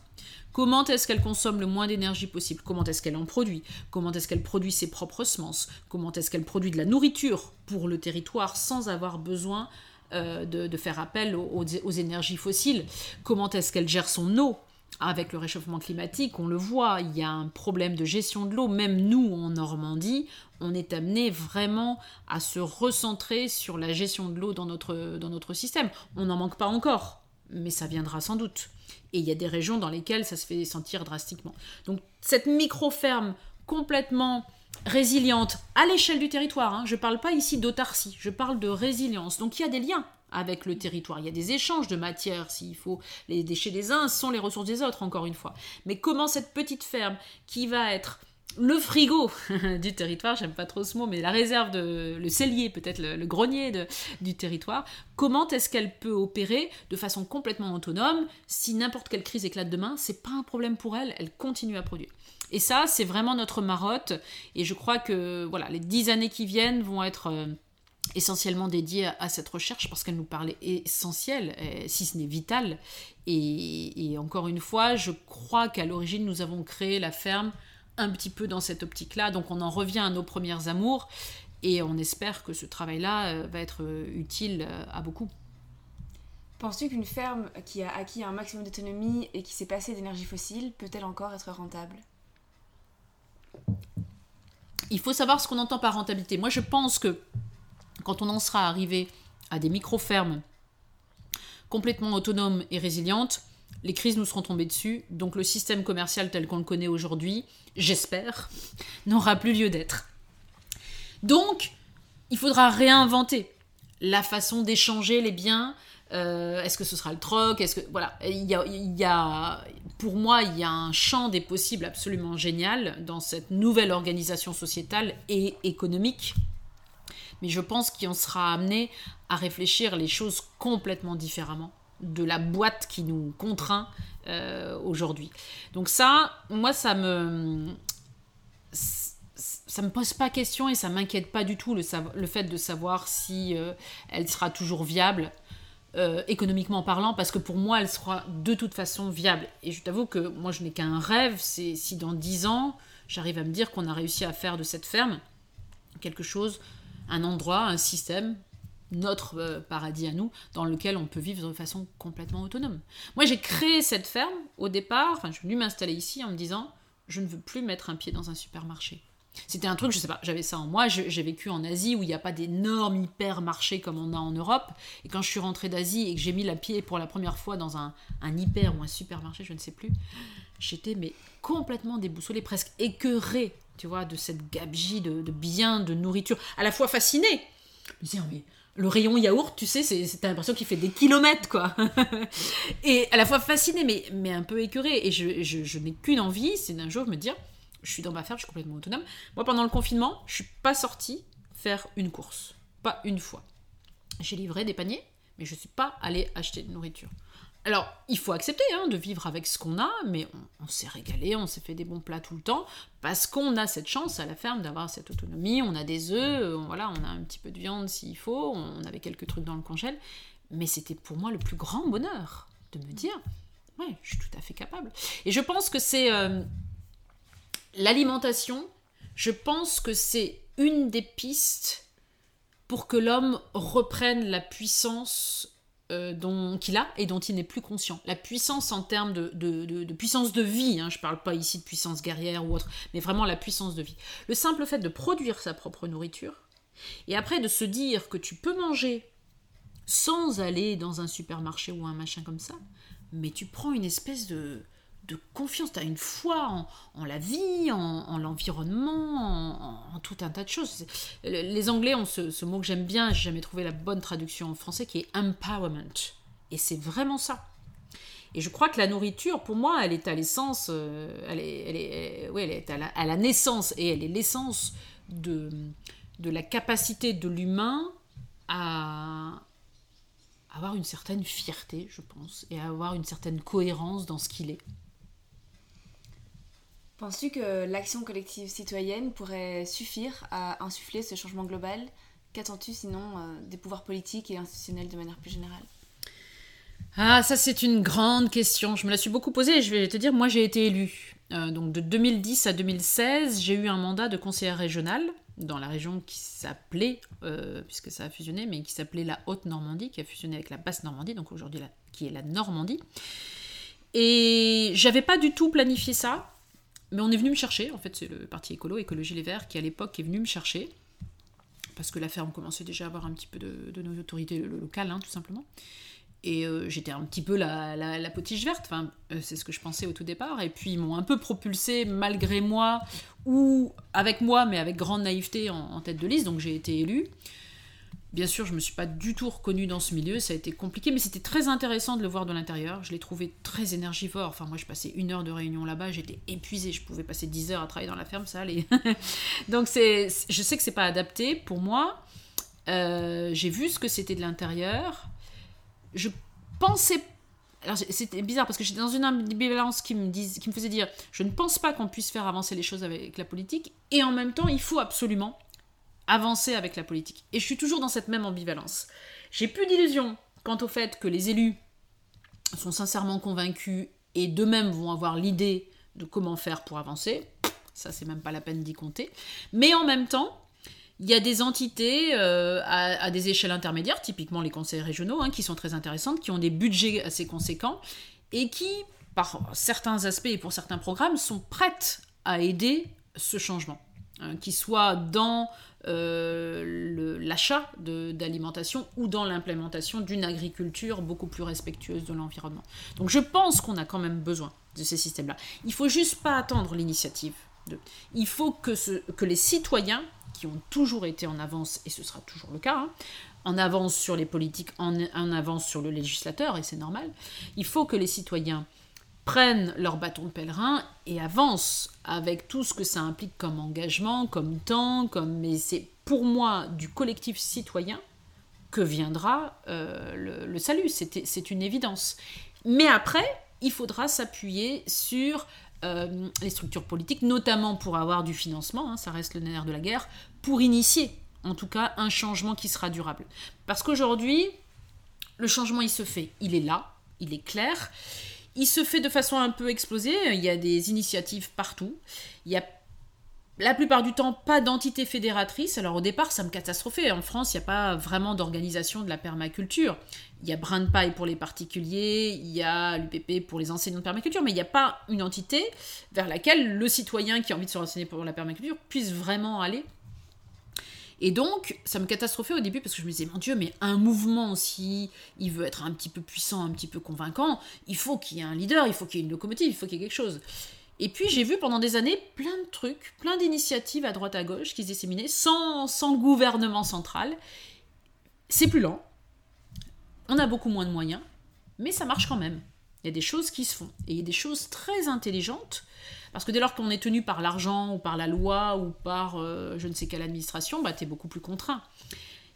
Speaker 2: Comment est-ce qu'elle consomme le moins d'énergie possible? Comment est-ce qu'elle en produit? Comment est-ce qu'elle produit ses propres semences? Comment est-ce qu'elle produit de la nourriture pour le territoire sans avoir besoin euh, de, faire appel aux, énergies fossiles? Comment est-ce qu'elle gère son eau? Avec le réchauffement climatique, on le voit, il y a un problème de gestion de l'eau. Même nous, en Normandie, on est amené vraiment à se recentrer sur la gestion de l'eau dans notre, dans notre système. On n'en manque pas encore, mais ça viendra sans doute. Et il y a des régions dans lesquelles ça se fait sentir drastiquement. Donc cette micro-ferme complètement résiliente à l'échelle du territoire, hein, je ne parle pas ici d'autarcie, je parle de résilience. Donc il y a des liens avec le territoire, il y a des échanges de matière, s'il faut, les déchets des uns sont les ressources des autres, encore une fois. Mais comment cette petite ferme qui va être le frigo <laughs> du territoire, j'aime pas trop ce mot, mais la réserve, de, le cellier, peut-être le, grenier du territoire, comment est-ce qu'elle peut opérer de façon complètement autonome Si n'importe quelle crise éclate demain, c'est pas un problème pour elle, elle continue à produire. Et ça, c'est vraiment notre marotte, et je crois que voilà, les dix années qui viennent vont être euh, essentiellement dédiées à, cette recherche parce qu'elle nous parlait essentielle, euh, si ce n'est vitale. Et, et encore une fois, je crois qu'à l'origine, nous avons créé la ferme un petit peu dans cette optique-là. Donc on en revient à nos premières amours et on espère que ce travail-là euh, va être euh, utile euh, à beaucoup.
Speaker 1: Penses-tu qu'une ferme qui a acquis un maximum d'autonomie et qui s'est passée d'énergie fossile peut-elle encore être rentable?
Speaker 2: Il faut savoir ce qu'on entend par rentabilité. Moi je pense que quand on en sera arrivé à des micro-fermes complètement autonomes et résilientes, les crises nous seront tombées dessus, donc le système commercial tel qu'on le connaît aujourd'hui, j'espère, n'aura plus lieu d'être. Donc, il faudra réinventer la façon d'échanger les biens. Euh, est-ce que ce sera le troc? Est-ce que voilà, il y, a, pour moi, il y a un champ des possibles absolument génial dans cette nouvelle organisation sociétale et économique. Mais je pense qu'on sera amené à réfléchir les choses complètement différemment de la boîte qui nous contraint euh, aujourd'hui. Donc ça, moi, ça me ça me pose pas question et ça m'inquiète pas du tout le, le, fait de savoir si euh, elle sera toujours viable euh, économiquement parlant parce que pour moi elle sera de toute façon viable et je t'avoue que moi je n'ai qu'un rêve c'est si dans dix ans j'arrive à me dire qu'on a réussi à faire de cette ferme quelque chose un endroit un système notre euh, paradis à nous, dans lequel on peut vivre de façon complètement autonome. Moi, j'ai créé cette ferme au départ, enfin, je suis venue m'installer ici en me disant, je ne veux plus mettre un pied dans un supermarché. C'était un truc, je sais pas, j'avais ça en moi. J'ai vécu en Asie où il n'y a pas d'énormes hypermarchés comme on a en Europe. Et quand je suis rentrée d'Asie et que j'ai mis la pied pour la première fois dans un, hyper ou un supermarché, je ne sais plus, j'étais mais complètement déboussolée, presque écœurée, tu vois, de cette gabegie de, de biens, de nourriture, à la fois fascinée. Je me mais le rayon yaourt, tu sais, c'est l'impression qu'il fait des kilomètres, quoi. <laughs> et à la fois fascinée, mais, mais un peu écœurée. Et je, je n'ai qu'une envie, c'est d'un jour me dire, je suis dans ma ferme, je suis complètement autonome. Moi, pendant le confinement, je suis pas sortie faire une course. Pas une fois. J'ai livré des paniers, mais je suis pas allée acheter de nourriture. Alors, il faut accepter hein, de vivre avec ce qu'on a, mais on, s'est régalé, on s'est fait des bons plats tout le temps, parce qu'on a cette chance à la ferme d'avoir cette autonomie. On a des œufs, on, voilà, on a un petit peu de viande s'il faut, on avait quelques trucs dans le congèle, mais c'était pour moi le plus grand bonheur de me dire, ouais, je suis tout à fait capable. Et je pense que c'est euh, l'alimentation, je pense que c'est une des pistes pour que l'homme reprenne la puissance euh, qu'il a et dont il n'est plus conscient. La puissance en termes de, puissance de vie, hein, je ne parle pas ici de puissance guerrière ou autre, mais vraiment la puissance de vie. Le simple fait de produire sa propre nourriture, et après de se dire que tu peux manger sans aller dans un supermarché ou un machin comme ça, mais tu prends une espèce de, de confiance, tu as une foi en, la vie, en, l'environnement, en, tout un tas de choses. Les Anglais ont ce, mot que j'aime bien, j'ai jamais trouvé la bonne traduction en français, qui est empowerment. Et c'est vraiment ça. Et je crois que la nourriture, pour moi, elle est à l'essence, euh, elle est, elle est, elle est à la, à la, naissance, et elle est l'essence de, de la capacité de l'humain à, avoir une certaine fierté, je pense, et à avoir une certaine cohérence dans ce qu'il est.
Speaker 1: Penses-tu que l'action collective citoyenne pourrait suffire à insuffler ce changement global? Qu'attends-tu sinon euh, des pouvoirs politiques et institutionnels de manière plus générale?
Speaker 2: Ah, ça c'est une grande question. Je me la suis beaucoup posée et je vais te dire, moi j'ai été élue. Euh, donc de 2010 à 2016, j'ai eu un mandat de conseillère régionale dans la région qui s'appelait, euh, puisque ça a fusionné, mais qui s'appelait la Haute-Normandie, qui a fusionné avec la Basse-Normandie, donc aujourd'hui qui est la Normandie. Et j'avais pas du tout planifié ça. Mais on est venu me chercher, en fait, c'est le parti écolo, Écologie Les Verts, qui à l'époque est venu me chercher, parce que la ferme commençait déjà à avoir un petit peu de, nos autorités locales, hein, tout simplement. Et euh, j'étais un petit peu la, la, potiche verte, euh, c'est ce que je pensais au tout départ. Et puis ils m'ont un peu propulsé malgré moi, ou avec moi, mais avec grande naïveté en tête de liste, donc j'ai été élue. Bien sûr, je ne me suis pas du tout reconnue dans ce milieu, ça a été compliqué, mais c'était très intéressant de le voir de l'intérieur. Je l'ai trouvé très énergivore. Enfin, moi, je passais une heure de réunion là-bas, j'étais épuisée. Je pouvais passer dix heures à travailler dans la ferme, ça allait. <laughs> Donc, c'est, je sais que c'est pas adapté pour moi. Euh, j'ai vu ce que c'était de l'intérieur. Je pensais alors c'était bizarre parce que j'étais dans une ambivalence qui me, qui me faisait dire je ne pense pas qu'on puisse faire avancer les choses avec la politique et en même temps il faut absolument avancer avec la politique. Et je suis toujours dans cette même ambivalence. J'ai plus d'illusions quant au fait que les élus sont sincèrement convaincus et d'eux-mêmes vont avoir l'idée de comment faire pour avancer. Ça, c'est même pas la peine d'y compter. Mais en même temps, il y a des entités euh, à, des échelles intermédiaires, typiquement les conseils régionaux, hein, qui sont très intéressantes, qui ont des budgets assez conséquents et qui, par certains aspects et pour certains programmes, sont prêtes à aider ce changement. Hein, qui soit dans euh, l'achat d'alimentation ou dans l'implémentation d'une agriculture beaucoup plus respectueuse de l'environnement. Donc je pense qu'on a quand même besoin de ces systèmes-là. Il faut juste pas attendre l'initiative. Il faut que, que les citoyens, qui ont toujours été en avance, et ce sera toujours le cas, hein, en avance sur les politiques, en avance sur le législateur, et c'est normal, il faut que les citoyens prennent leur bâton de pèlerin et avancent avec tout ce que ça implique comme engagement, comme temps, comme mais c'est pour moi du collectif citoyen que viendra euh, le, salut, c'est une évidence. Mais après, il faudra s'appuyer sur euh, les structures politiques, notamment pour avoir du financement, hein, ça reste le nerf de la guerre, pour initier en tout cas un changement qui sera durable. Parce qu'aujourd'hui, le changement il se fait, il est là, il est clair, il se fait de façon un peu explosée. Il y a des initiatives partout. Il y a la plupart du temps, pas d'entité fédératrice. Alors au départ, ça me catastrophait. En France, il n'y a pas vraiment d'organisation de la permaculture. Il y a Brin de Paille pour les particuliers, il y a l'UPP pour les enseignants de permaculture, mais il n'y a pas une entité vers laquelle le citoyen qui a envie de se renseigner pour la permaculture puisse vraiment aller. Et donc, ça me catastrophait au début parce que je me disais, mon Dieu, mais un mouvement, si il veut être un petit peu puissant, un petit peu convaincant, il faut qu'il y ait un leader, il faut qu'il y ait une locomotive, il faut qu'il y ait quelque chose. Et puis j'ai vu pendant des années plein de trucs, plein d'initiatives à droite à gauche qui se disséminaient sans, sans gouvernement central. C'est plus lent, on a beaucoup moins de moyens, mais ça marche quand même. Il y a des choses qui se font. Et il y a des choses très intelligentes, parce que dès lors qu'on est tenu par l'argent ou par la loi ou par euh, je ne sais quelle administration, bah, tu es beaucoup plus contraint.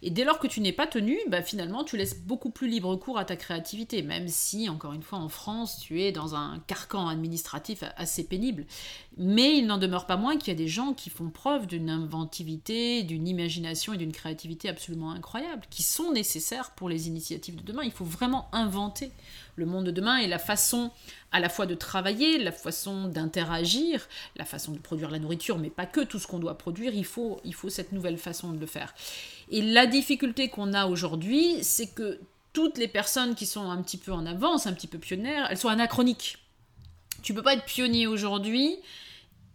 Speaker 2: Et dès lors que tu n'es pas tenu, bah finalement tu laisses beaucoup plus libre cours à ta créativité, même si, encore une fois, en France, tu es dans un carcan administratif assez pénible. Mais il n'en demeure pas moins qu'il y a des gens qui font preuve d'une inventivité, d'une imagination et d'une créativité absolument incroyables, qui sont nécessaires pour les initiatives de demain. Il faut vraiment inventer le monde de demain et la façon à la fois de travailler, la façon d'interagir, la façon de produire la nourriture, mais pas que tout ce qu'on doit produire, il faut, il faut cette nouvelle façon de le faire. Et la difficulté qu'on a aujourd'hui, c'est que toutes les personnes qui sont un petit peu en avance, un petit peu pionnières, elles sont anachroniques. Tu peux pas être pionnier aujourd'hui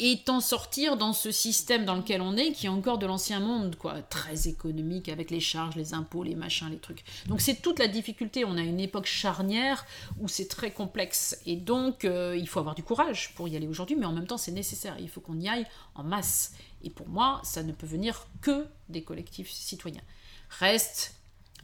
Speaker 2: et t'en sortir dans ce système dans lequel on est, qui est encore de l'ancien monde, quoi, très économique, avec les charges, les impôts, les machins, les trucs. Donc c'est toute la difficulté, on a une époque charnière où c'est très complexe, et donc euh, il faut avoir du courage pour y aller aujourd'hui, mais en même temps c'est nécessaire, il faut qu'on y aille en masse. Et pour moi, ça ne peut venir que des collectifs citoyens. Reste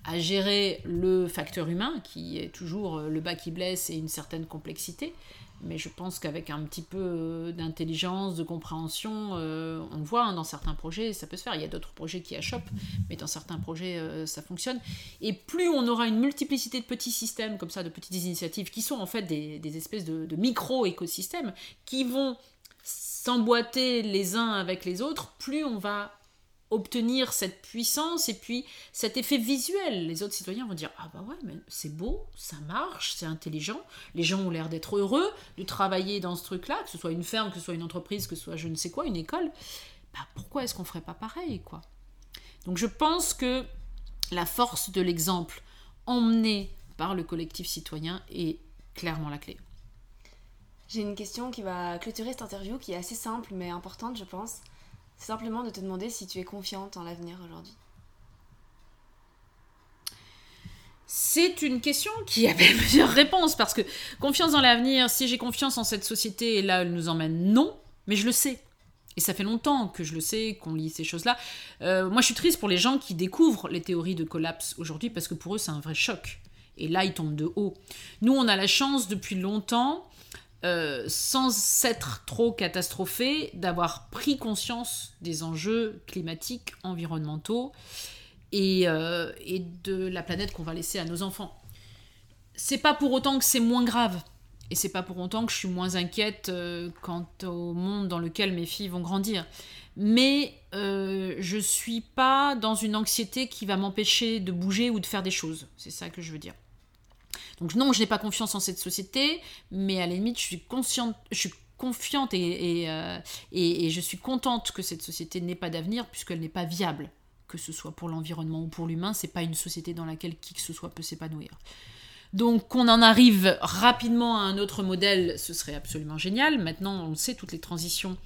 Speaker 2: à gérer le facteur humain, qui est toujours le bas qui blesse et une certaine complexité, mais je pense qu'avec un petit peu euh, d'intelligence, de compréhension, euh, on le voit hein, dans certains projets, ça peut se faire. Il y a d'autres projets qui achoppent, mais dans certains projets, euh, ça fonctionne. Et plus on aura une multiplicité de petits systèmes comme ça, de petites initiatives, qui sont en fait des, espèces de, de micro-écosystèmes, qui vont s'emboîter les uns avec les autres, plus on va obtenir cette puissance et puis cet effet visuel. Les autres citoyens vont dire Ah bah ouais, mais c'est beau, ça marche, c'est intelligent, les gens ont l'air d'être heureux de travailler dans ce truc-là, que ce soit une ferme, que ce soit une entreprise, que ce soit je ne sais quoi, une école. Bah pourquoi est-ce qu'on ferait pas pareil, quoi? Donc je pense que la force de l'exemple emmené par le collectif citoyen est clairement la clé.
Speaker 1: J'ai une question qui va clôturer cette interview qui est assez simple mais importante, je pense. Simplement de te demander si tu es confiante en l'avenir aujourd'hui.
Speaker 2: C'est une question qui avait <laughs> plusieurs réponses parce que confiance dans l'avenir, si j'ai confiance en cette société et là elle nous emmène, non, mais je le sais. Et ça fait longtemps que je le sais, qu'on lit ces choses-là. Euh, moi je suis triste pour les gens qui découvrent les théories de collapse aujourd'hui parce que pour eux c'est un vrai choc. Et là ils tombent de haut. Nous on a la chance depuis longtemps euh, sans s'être trop catastrophé, d'avoir pris conscience des enjeux climatiques, environnementaux et, euh, et de la planète qu'on va laisser à nos enfants. C'est pas pour autant que c'est moins grave. Et c'est pas pour autant que je suis moins inquiète euh, quant au monde dans lequel mes filles vont grandir. Mais je suis pas dans une anxiété qui va m'empêcher de bouger ou de faire des choses. C'est ça que je veux dire. Donc non, je n'ai pas confiance en cette société, mais à la limite, je suis consciente, je suis confiante euh, et, je suis contente que cette société n'ait pas d'avenir puisqu'elle n'est pas viable, que ce soit pour l'environnement ou pour l'humain, c'est pas une société dans laquelle qui que ce soit peut s'épanouir. Donc qu'on en arrive rapidement à un autre modèle, ce serait absolument génial. Maintenant, on sait, toutes les transitions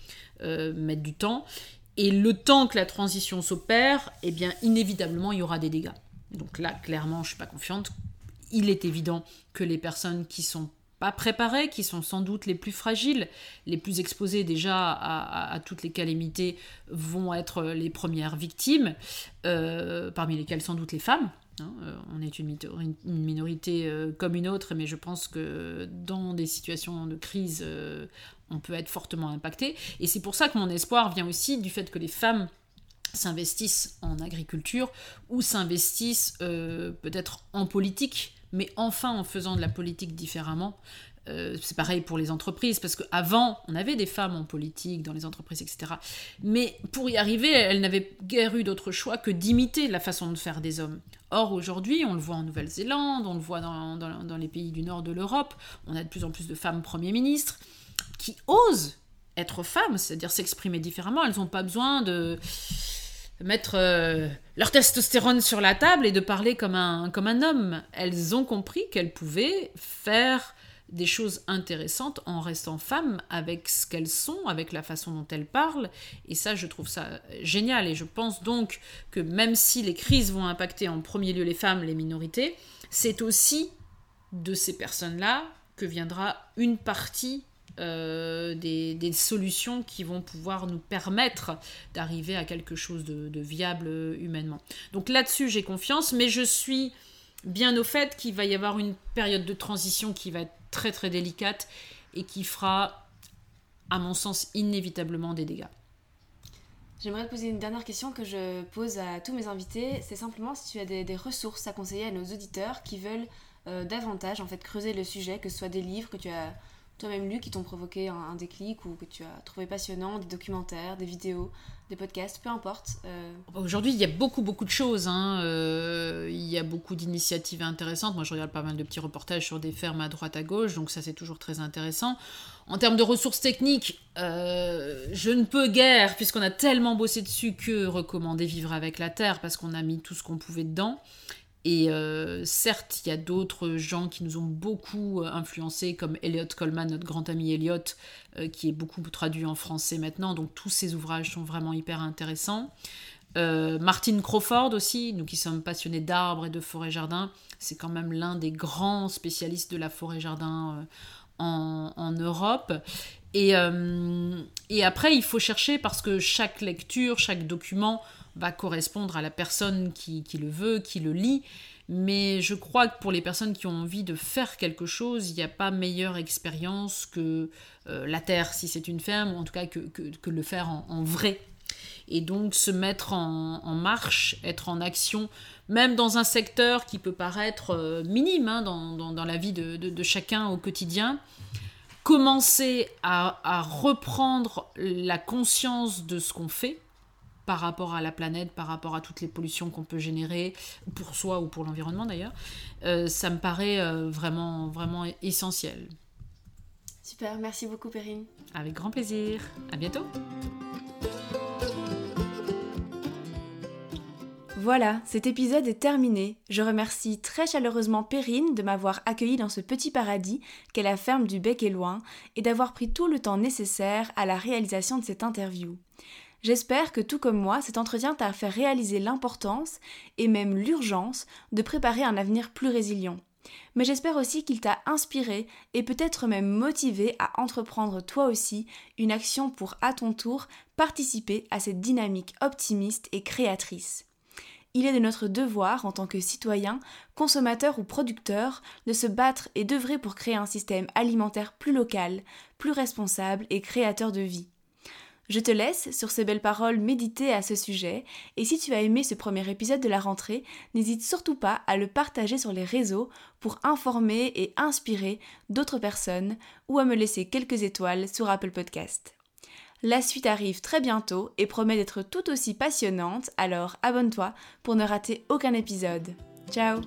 Speaker 2: euh, mettent du temps. Et le temps que la transition s'opère, eh bien, inévitablement, il y aura des dégâts. Donc là, clairement, je suis pas confiante il est évident que les personnes qui sont pas préparées, qui sont sans doute les plus fragiles, les plus exposées déjà à, toutes les calamités, vont être les premières victimes, euh, parmi lesquelles sans doute les femmes. Hein. Euh, on est une, minorité euh, comme une autre, mais je pense que dans des situations de crise, on peut être fortement impacté. Et c'est pour ça que mon espoir vient aussi du fait que les femmes s'investissent en agriculture ou s'investissent peut-être en politique mais enfin en faisant de la politique différemment. Euh, c'est pareil pour les entreprises, parce qu'avant, on avait des femmes en politique, dans les entreprises, etc. Mais pour y arriver, elles n'avaient guère eu d'autre choix que d'imiter la façon de faire des hommes. Or, aujourd'hui, on le voit en Nouvelle-Zélande, on le voit dans, dans, les pays du nord de l'Europe, on a de plus en plus de femmes premiers ministres qui osent être femmes, c'est-à-dire s'exprimer différemment. Elles n'ont pas besoin de mettre euh, leur testostérone sur la table et de parler comme un, comme un homme. Elles ont compris qu'elles pouvaient faire des choses intéressantes en restant femmes avec ce qu'elles sont, avec la façon dont elles parlent. Et ça, je trouve ça génial. Et je pense donc que même si les crises vont impacter en premier lieu les femmes, les minorités, c'est aussi de ces personnes-là que viendra une partie euh, des, solutions qui vont pouvoir nous permettre d'arriver à quelque chose de, viable humainement. Donc là-dessus, j'ai confiance, mais je suis bien au fait qu'il va y avoir une période de transition qui va être très très délicate et qui fera, à mon sens, inévitablement des dégâts.
Speaker 1: J'aimerais te poser une dernière question que je pose à tous mes invités. C'est simplement si tu as des, ressources à conseiller à nos auditeurs qui veulent euh, davantage en fait creuser le sujet, que ce soit des livres que tu as toi-même lu qui t'ont provoqué un, déclic ou que tu as trouvé passionnant, des documentaires, des vidéos, des podcasts, peu importe euh.
Speaker 2: Aujourd'hui, il y a beaucoup, beaucoup de choses. Hein. Euh, il y a beaucoup d'initiatives intéressantes. Moi, je regarde pas mal de petits reportages sur des fermes à droite, à gauche, donc ça, c'est toujours très intéressant. En termes de ressources techniques, euh, je ne peux guère, puisqu'on a tellement bossé dessus, que recommander Vivre avec la Terre, parce qu'on a mis tout ce qu'on pouvait dedans. Et euh, certes, il y a d'autres gens qui nous ont beaucoup euh, influencés, comme Elliot Coleman, notre grand ami Elliot, euh, qui est beaucoup traduit en français maintenant. Donc tous ces ouvrages sont vraiment hyper intéressants. Martin Crawford aussi, nous qui sommes passionnés d'arbres et de forêt-jardin, c'est quand même l'un des grands spécialistes de la forêt-jardin en, Europe. Et, et après, il faut chercher parce que chaque lecture, chaque document va correspondre à la personne qui, le veut, qui le lit. Mais je crois que pour les personnes qui ont envie de faire quelque chose, il n'y a pas meilleure expérience que euh, la terre, si c'est une ferme, ou en tout cas que, que, le faire en, vrai. Et donc se mettre en, marche, être en action, même dans un secteur qui peut paraître euh, minime hein, dans, dans, la vie de, de, chacun au quotidien, commencer à, à reprendre la conscience de ce qu'on fait, par rapport à la planète, par rapport à toutes les pollutions qu'on peut générer, pour soi ou pour l'environnement d'ailleurs, euh, ça me paraît euh, vraiment, vraiment essentiel.
Speaker 1: Super, merci beaucoup Perrine.
Speaker 2: Avec grand plaisir. À bientôt.
Speaker 1: Voilà, cet épisode est terminé. Je remercie très chaleureusement Perrine de m'avoir accueilli dans ce petit paradis qu'est la ferme du Bec et Loin et d'avoir pris tout le temps nécessaire à la réalisation de cette interview. J'espère que tout comme moi, cet entretien t'a fait réaliser l'importance et même l'urgence de préparer un avenir plus résilient. Mais j'espère aussi qu'il t'a inspiré et peut-être même motivé à entreprendre toi aussi une action pour à ton tour participer à cette dynamique optimiste et créatrice. Il est de notre devoir en tant que citoyen, consommateur ou producteur de se battre et d'œuvrer pour créer un système alimentaire plus local, plus responsable et créateur de vie. Je te laisse sur ces belles paroles méditer à ce sujet et si tu as aimé ce premier épisode de la rentrée, n'hésite surtout pas à le partager sur les réseaux pour informer et inspirer d'autres personnes ou à me laisser quelques étoiles sur Apple Podcast. La suite arrive très bientôt et promet d'être tout aussi passionnante, alors abonne-toi pour ne rater aucun épisode. Ciao